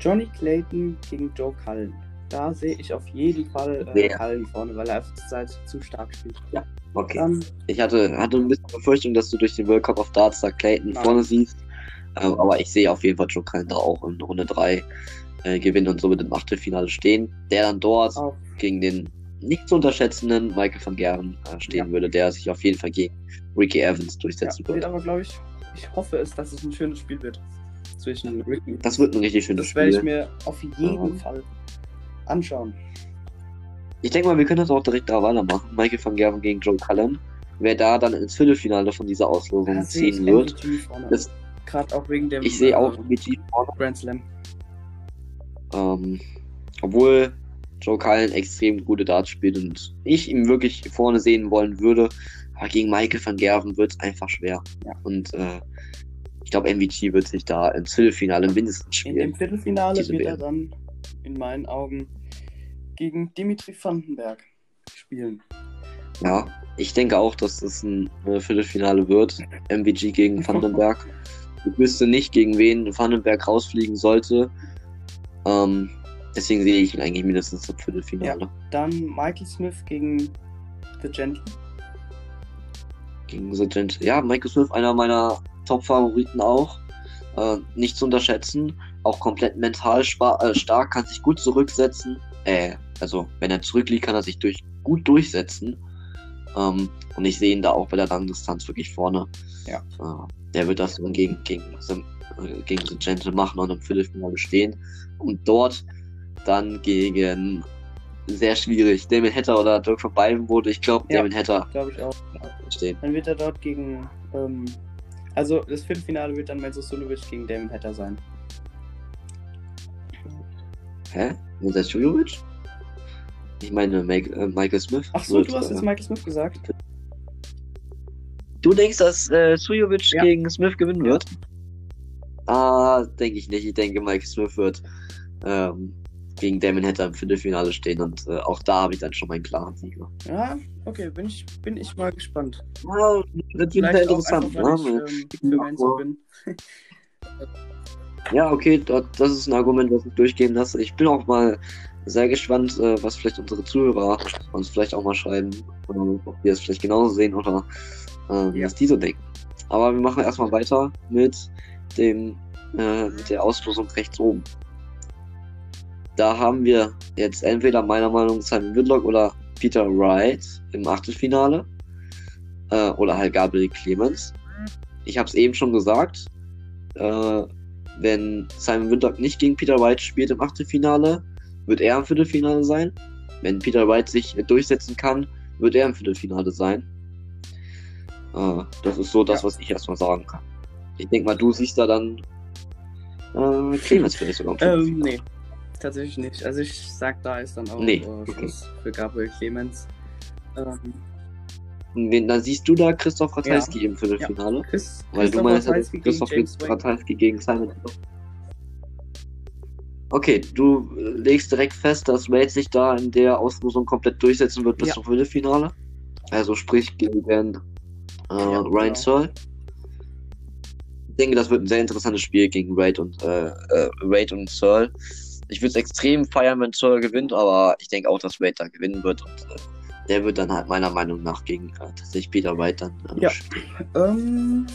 Johnny Clayton gegen Joe Cullen. Da sehe ich auf jeden Fall äh, Wer? Cullen vorne, weil er einfach zur Zeit zu stark spielt. Okay. Dann, Ich hatte, hatte ein bisschen Befürchtung, dass du durch den World Cup of Darts da Clayton Nein. vorne siehst. Ähm, aber ich sehe auf jeden Fall Joe Cullen da auch in Runde 3 äh, gewinnen und somit im Achtelfinale stehen. Der dann dort auf, gegen den nicht zu unterschätzenden Michael van Gerven äh, stehen Ja. würde, der sich auf jeden Fall gegen Ricky Evans ja, durchsetzen wird wird. aber, glaube ich, ich hoffe es, dass es ein schönes Spiel wird. Zwischen Ricky. Das wird ein richtig schönes Das werde ich Spiel. mir auf jeden Ja. Fall anschauen. Ich denke mal, wir können das auch direkt da weitermachen. Michael van Gerven gegen Joe Cullen. Wer da dann ins Viertelfinale von dieser Auslosung ich ziehen wird. Gerade auch wegen dem Ich sehe äh, auch MVG vorne. Grand Slam. Ähm, obwohl Joe Cullen extrem gute Darts spielt und ich ihn wirklich vorne sehen wollen würde. Aber gegen Michael van Gerven wird es einfach schwer. Ja. Und äh, ich glaube, MVG wird sich da ins Viertelfinale mindestens In spielen. dem Viertelfinale Diese wird er dann in meinen Augen gegen Dimitri Vandenberg spielen. Ja, ich denke auch, dass das ein äh, Viertelfinale wird. MVG gegen Vandenberg. Ich wüsste nicht, gegen wen Vandenberg rausfliegen sollte. Ähm, deswegen sehe ich ihn eigentlich mindestens im Viertelfinale. Dann Michael Smith gegen The Gentle. Gegen The Gent. Ja, Michael Smith, einer meiner Top-Favoriten auch. Äh, nicht zu unterschätzen. Auch komplett mental äh, stark, kann sich gut zurücksetzen. Äh, also, wenn er zurückliegt, kann er sich durch, gut durchsetzen. Ähm, und ich sehe ihn da auch bei der langen Distanz wirklich vorne. Ja. Äh, der wird das dann gegen, gegen, äh, gegen The Gentle machen und im Viertelfinale stehen. Und dort dann gegen sehr schwierig. Damon Hatter oder Dirk von beiden wurde. Ich glaube, Ja. Damon Hatter Glaube ich auch. stehen. Dann wird er dort gegen. Ähm, also das Viertelfinale wird dann Menzo Sunovic gegen Damon Hatter sein. Hä? Der Jujovic? Ich meine Mike, äh, Michael Smith. Ach so, wird, du hast jetzt äh, Michael Smith gesagt. Du denkst, dass äh, Sujovic Ja. gegen Smith gewinnen Ja. wird? Ah, denke ich nicht. Ich denke, Michael Smith wird ähm, gegen Damon Hatter im Viertelfinale stehen und äh, auch da habe ich dann schon meinen klaren Sieger. Ja, okay, bin ich, bin ich mal gespannt. Ja, das wird auch interessant. einfach, ne? weil ich ähm, bin. Ja, okay, da- das ist ein Argument, was ich durchgehen lasse. Ich bin auch mal sehr gespannt, äh, was vielleicht unsere Zuhörer uns vielleicht auch mal schreiben, ähm, ob die es vielleicht genauso sehen oder äh, Ja. was die so denken. Aber wir machen erstmal weiter mit dem äh, mit der Auslosung rechts oben. Da haben wir jetzt entweder meiner Meinung nach Simon Whitlock oder Peter Wright im Achtelfinale. Äh, oder halt Gabriel Clemens. Ich habe es eben schon gesagt. Äh, wenn Simon Whitlock nicht gegen Peter Wright spielt im Achtelfinale, wird er im Viertelfinale sein. Wenn Peter Wright sich durchsetzen kann, wird er im Viertelfinale sein. Äh, das ist so das, ja. was ich erstmal sagen kann. Ich denke mal, du siehst da dann äh, Clemens vielleicht sogar im ähm, Nee, tatsächlich nicht. Also ich sag, da ist dann auch nee. äh, Schluss für Gabriel Clemens. Ähm, Wen, dann siehst du da Christoph Ratajski ja. im Viertelfinale? Ja. Chris, Weil du meinst, Ratajski Christoph gegen Ratajski gegen Simon. Okay, du legst direkt fest, dass Wade sich da in der Auslosung komplett durchsetzen wird bis ja. zum Viertelfinale. Also sprich gegen äh, ja, Ryan genau. Searle. Ich denke, das wird ein sehr interessantes Spiel gegen Raid und, äh, äh, Raid und Searle. Ich würde es extrem feiern, wenn Searle gewinnt, aber ich denke auch, dass Raid da gewinnen wird. Und, äh, der wird dann halt meiner Meinung nach gegen äh, tatsächlich Peter White dann. Äh, ja. Ähm.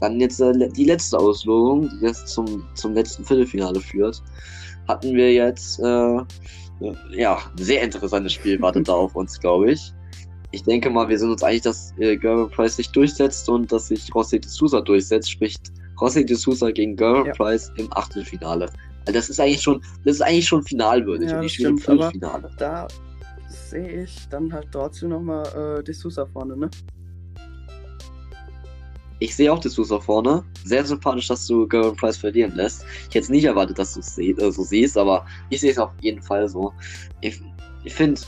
Dann jetzt äh, die letzte Auslosung, die jetzt zum, zum letzten Viertelfinale führt. Hatten wir jetzt, äh, ja, ein sehr interessantes Spiel wartet da auf uns, glaube ich. Ich denke mal, wir sind uns eigentlich, dass äh, Gerber Price sich durchsetzt und dass sich Rossi de Sousa durchsetzt, sprich Rossi de Sousa gegen Gerber ja. Price im Achtelfinale. Also das ist eigentlich schon, das ist eigentlich schon finalwürdig ja, und die spielen Viertelfinale. Da sehe ich dann halt trotzdem nochmal äh, De Sousa vorne, ne? Ich sehe auch De Sousa vorne. Sehr sympathisch, dass du Gerwin Price verlieren lässt. Ich hätte es nicht erwartet, dass du es äh, so siehst, aber ich sehe es auf jeden Fall so. Ich, ich finde,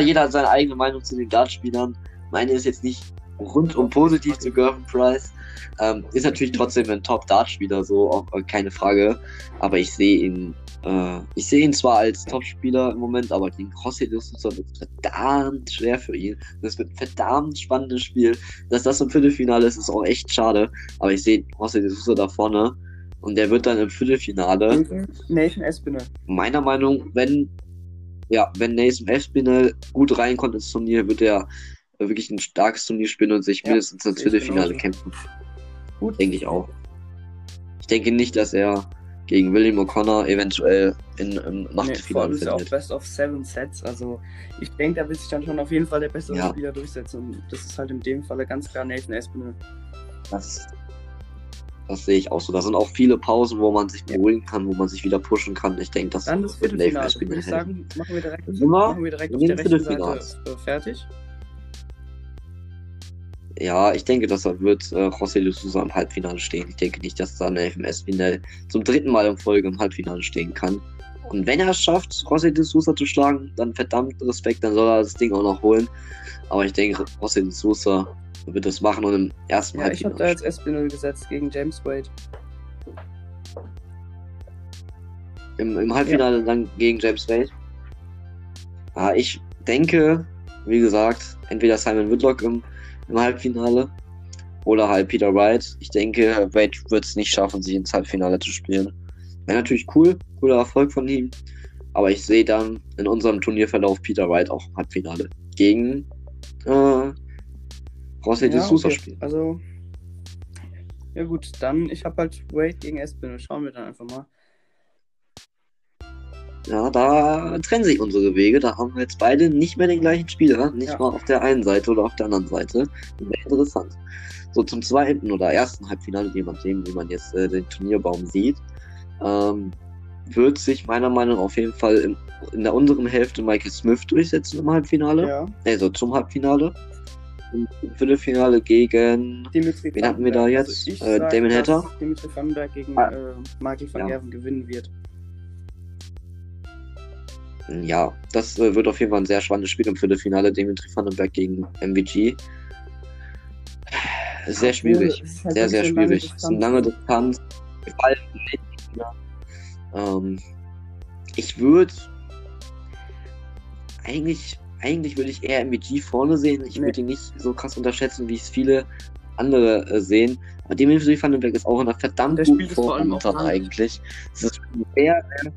jeder hat seine eigene Meinung zu den Dartspielern. Meine ist jetzt nicht rundum positiv zu Gervin Price. Ähm, ist natürlich trotzdem ein Top-Dart-Spieler, so auch äh, keine Frage. Aber ich sehe ihn, äh, ich sehe ihn zwar als Top-Spieler im Moment, aber gegen José de Sousa wird es verdammt schwer für ihn. Das wird ein verdammt spannendes Spiel. Dass das im Viertelfinale ist, ist auch echt schade. Aber ich sehe José de Sousa da vorne. Und der wird dann im Viertelfinale. Nathan Espinel. Meiner Meinung, wenn, ja, wenn Nathan Espinel gut reinkommt ins Turnier, wird er wirklich ein starkes Turnier spielen und sich ja, mindestens ins Viertelfinale kämpfen. Gut. Denke ich auch. Ich denke nicht, dass er gegen William O'Connor eventuell in, im Machtfinale nee, ist ja auch Best of Seven Sets. Also ich denke, da wird sich dann schon auf jeden Fall der bessere ja. Spieler durchsetzen. Und das ist halt in dem Falle ganz klar Nathan Espinel. Das, das sehe ich auch so. Da sind auch viele Pausen, wo man sich beruhigen kann, wo man sich wieder pushen kann. Ich denke, das dann das wird Nathan Espinel. Würde ich sagen, machen wir direkt, machen wir direkt auf der rechten Seite fertig. Ja, ich denke, dass er wird äh, José de Sousa im Halbfinale stehen. Ich denke nicht, dass da eine FMS Wiener zum dritten Mal in Folge im Halbfinale stehen kann. Und wenn er es schafft, José de Sousa zu schlagen, dann verdammt Respekt, dann soll er das Ding auch noch holen. Aber ich denke, José de Sousa wird das machen und im ersten ja, Halbfinale. Ich habe da jetzt Espinel gesetzt gegen James Wade. Im, im Halbfinale ja. dann gegen James Wade. Ah, ich denke, wie gesagt, entweder Simon Whitlock im im Halbfinale. Oder halt Peter Wright. Ich denke, Wade wird es nicht schaffen, sich ins Halbfinale zu spielen. Wäre natürlich cool, cooler Erfolg von ihm. Aber ich sehe dann in unserem Turnierverlauf Peter Wright auch im Halbfinale gegen äh, José de Sousa okay. spielen. Also, ja gut, dann ich habe halt Wade gegen Espinel. Schauen wir dann einfach mal. Ja, da trennen sich unsere Wege. Da haben wir jetzt beide nicht mehr den gleichen Spieler. Nicht ja. mal auf der einen Seite oder auf der anderen Seite. Wäre interessant. So zum zweiten oder ersten Halbfinale, je nachdem, wie man jetzt äh, den Turnierbaum sieht, ähm, wird sich meiner Meinung nach auf jeden Fall in, in der unteren Hälfte Michael Smith durchsetzen im Halbfinale. Ja. Also zum Halbfinale. Im Viertelfinale gegen. Dimitri wen hatten wir da jetzt? Also äh, Damon Hatter. Dimitri Vandenberg gegen ah. äh, Michael van ja. Gerven gewinnen wird ja, das äh, wird auf jeden Fall ein sehr spannendes Spiel im Viertelfinale. Dimitri Vandenberg gegen MVG. Sehr schwierig. Halt sehr, sehr schwierig. Es ist eine lange Distanz. Ähm, ich würde eigentlich, eigentlich würde ich eher MVG vorne sehen. Ich nee. würde ihn nicht so krass unterschätzen, wie es viele andere äh, sehen. Aber Dimitri Vandenberg ist auch in einer verdammt Der guten Form eigentlich. Es ist sehr, sehr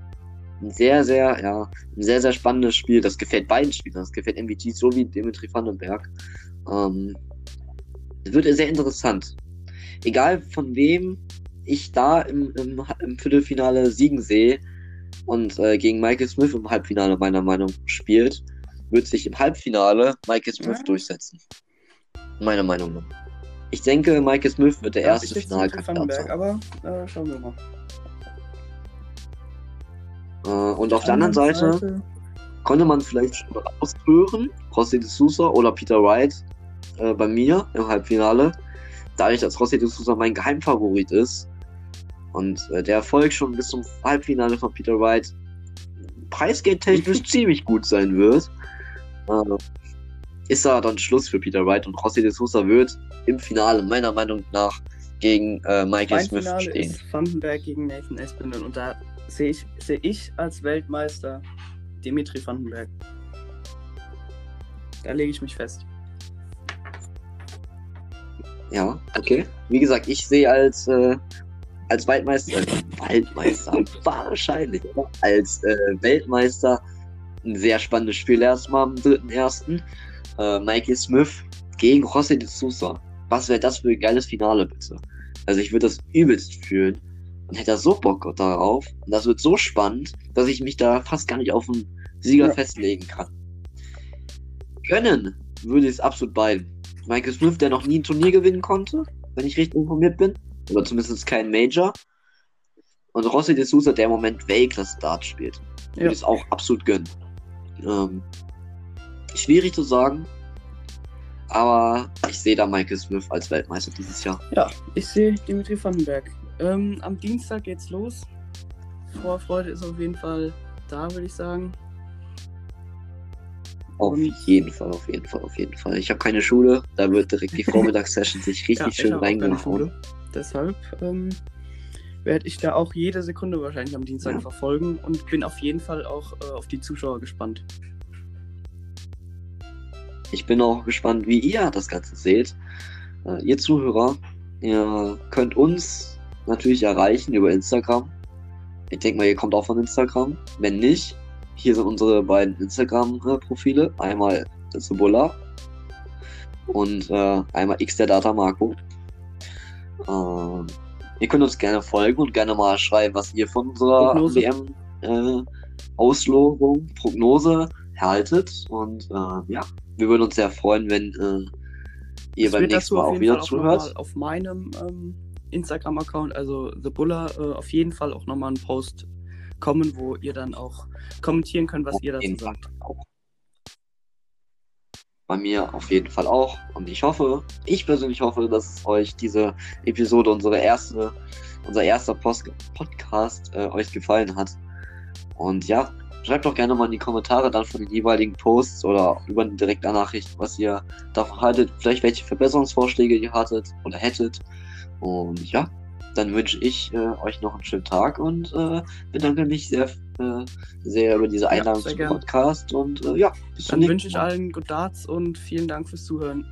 ein sehr, sehr, ja, ein sehr, sehr spannendes Spiel. Das gefällt beiden Spielern. Das gefällt MVG sowie Dimitri Vandenberg. Ähm, wird sehr interessant. egal von wem ich da im, im, im Viertelfinale siegen sehe und äh, gegen Michael Smith im Halbfinale meiner Meinung nach spielt, wird sich im Halbfinale Michael Smith Ja. durchsetzen. Meiner Meinung nach. Ich denke, Michael Smith wird der Ja, erste Finalkandidat Vandenberg, sein. aber äh, schauen wir mal. Äh, und auf der anderen Seite konnte man vielleicht schon raushören, Rossi de Sousa oder Peter Wright äh, bei mir im Halbfinale. Dadurch, dass Rossi de Sousa mein Geheimfavorit ist und äh, der Erfolg schon bis zum Halbfinale von Peter Wright preisgeldtechnisch ziemlich gut sein wird, äh, ist da dann Schluss für Peter Wright und Rossi de Sousa wird im Finale meiner Meinung nach gegen äh, Michael Mein Smith Finale stehen. ist Vandenberg gegen Nathan Espinel und da sehe ich, sehe ich als Weltmeister Dimitri Vandenberg. Da lege ich mich fest. Ja, okay. Wie gesagt, ich sehe als, äh, als Waldmeister, Waldmeister, wahrscheinlich, als äh, Weltmeister ein sehr spannendes Spiel erstmal am 3.1. Äh, Michael Smith gegen José de Sousa. Was wäre das für ein geiles Finale, bitte? Also ich würde das übelst fühlen und hätte da so Bock darauf. Und das wird so spannend, dass ich mich da fast gar nicht auf einen Sieger Ja. festlegen kann. Gönnen würde ich es absolut beiden. Michael Smith, der noch nie ein Turnier gewinnen konnte, wenn ich richtig informiert bin. Oder zumindest kein Major. Und Rossi de Sousa, der im Moment Weltklasse Dart spielt. Würde Ja. ich es auch absolut gönnen. Ähm, schwierig zu sagen. Aber ich sehe da Michael Smith als Weltmeister dieses Jahr. Ja, ich sehe Dimitri Vandenberg. Ähm, am Dienstag geht's los. Vorfreude ist auf jeden Fall da, würde ich sagen. Auf Und- jeden Fall, auf jeden Fall, auf jeden Fall. Ich habe keine Schule, da wird direkt die Vormittagssession sich richtig ja, schön reingehauen. Deshalb ähm, werde ich da auch jede Sekunde wahrscheinlich am Dienstag Ja. verfolgen und bin auf jeden Fall auch äh, auf die Zuschauer gespannt. Ich bin auch gespannt, wie ihr das Ganze seht. Äh, ihr Zuhörer, ihr könnt uns natürlich erreichen über Instagram. Ich denke mal, ihr kommt auch von Instagram. Wenn nicht, hier sind unsere beiden Instagram-Profile. Einmal Cebulla und äh, einmal X der Data Marco. Ähm, ihr könnt uns gerne folgen und gerne mal schreiben, was ihr von unserer Prognose. WM-Auslosung, Prognose haltet. Und äh, ja, wir würden uns sehr freuen, wenn äh, ihr Es beim nächsten Mal auch wieder Fall auch zuhört. nochmal auf meinem ähm, Instagram-Account, also The Buller, äh, auf jeden Fall auch nochmal einen Post kommen, wo ihr dann auch kommentieren könnt, was Auf ihr dazu sagt. auch. Bei mir auf jeden Fall auch. Und ich hoffe, ich persönlich hoffe, dass euch diese Episode, unsere erste, unser erster Post Podcast äh, euch gefallen hat. Und ja, schreibt doch gerne mal in die Kommentare dann von den jeweiligen Posts oder über eine direkte Nachricht, was ihr davon haltet. Vielleicht welche Verbesserungsvorschläge ihr hattet oder hättet. Und ja, dann wünsche ich äh, euch noch einen schönen Tag und äh, bedanke mich sehr, äh, sehr über diese Einladung sehr zum gerne. Podcast. Und äh, ja, bis zum Dann nächsten wünsche ich Mal. allen Good Darts und vielen Dank fürs Zuhören.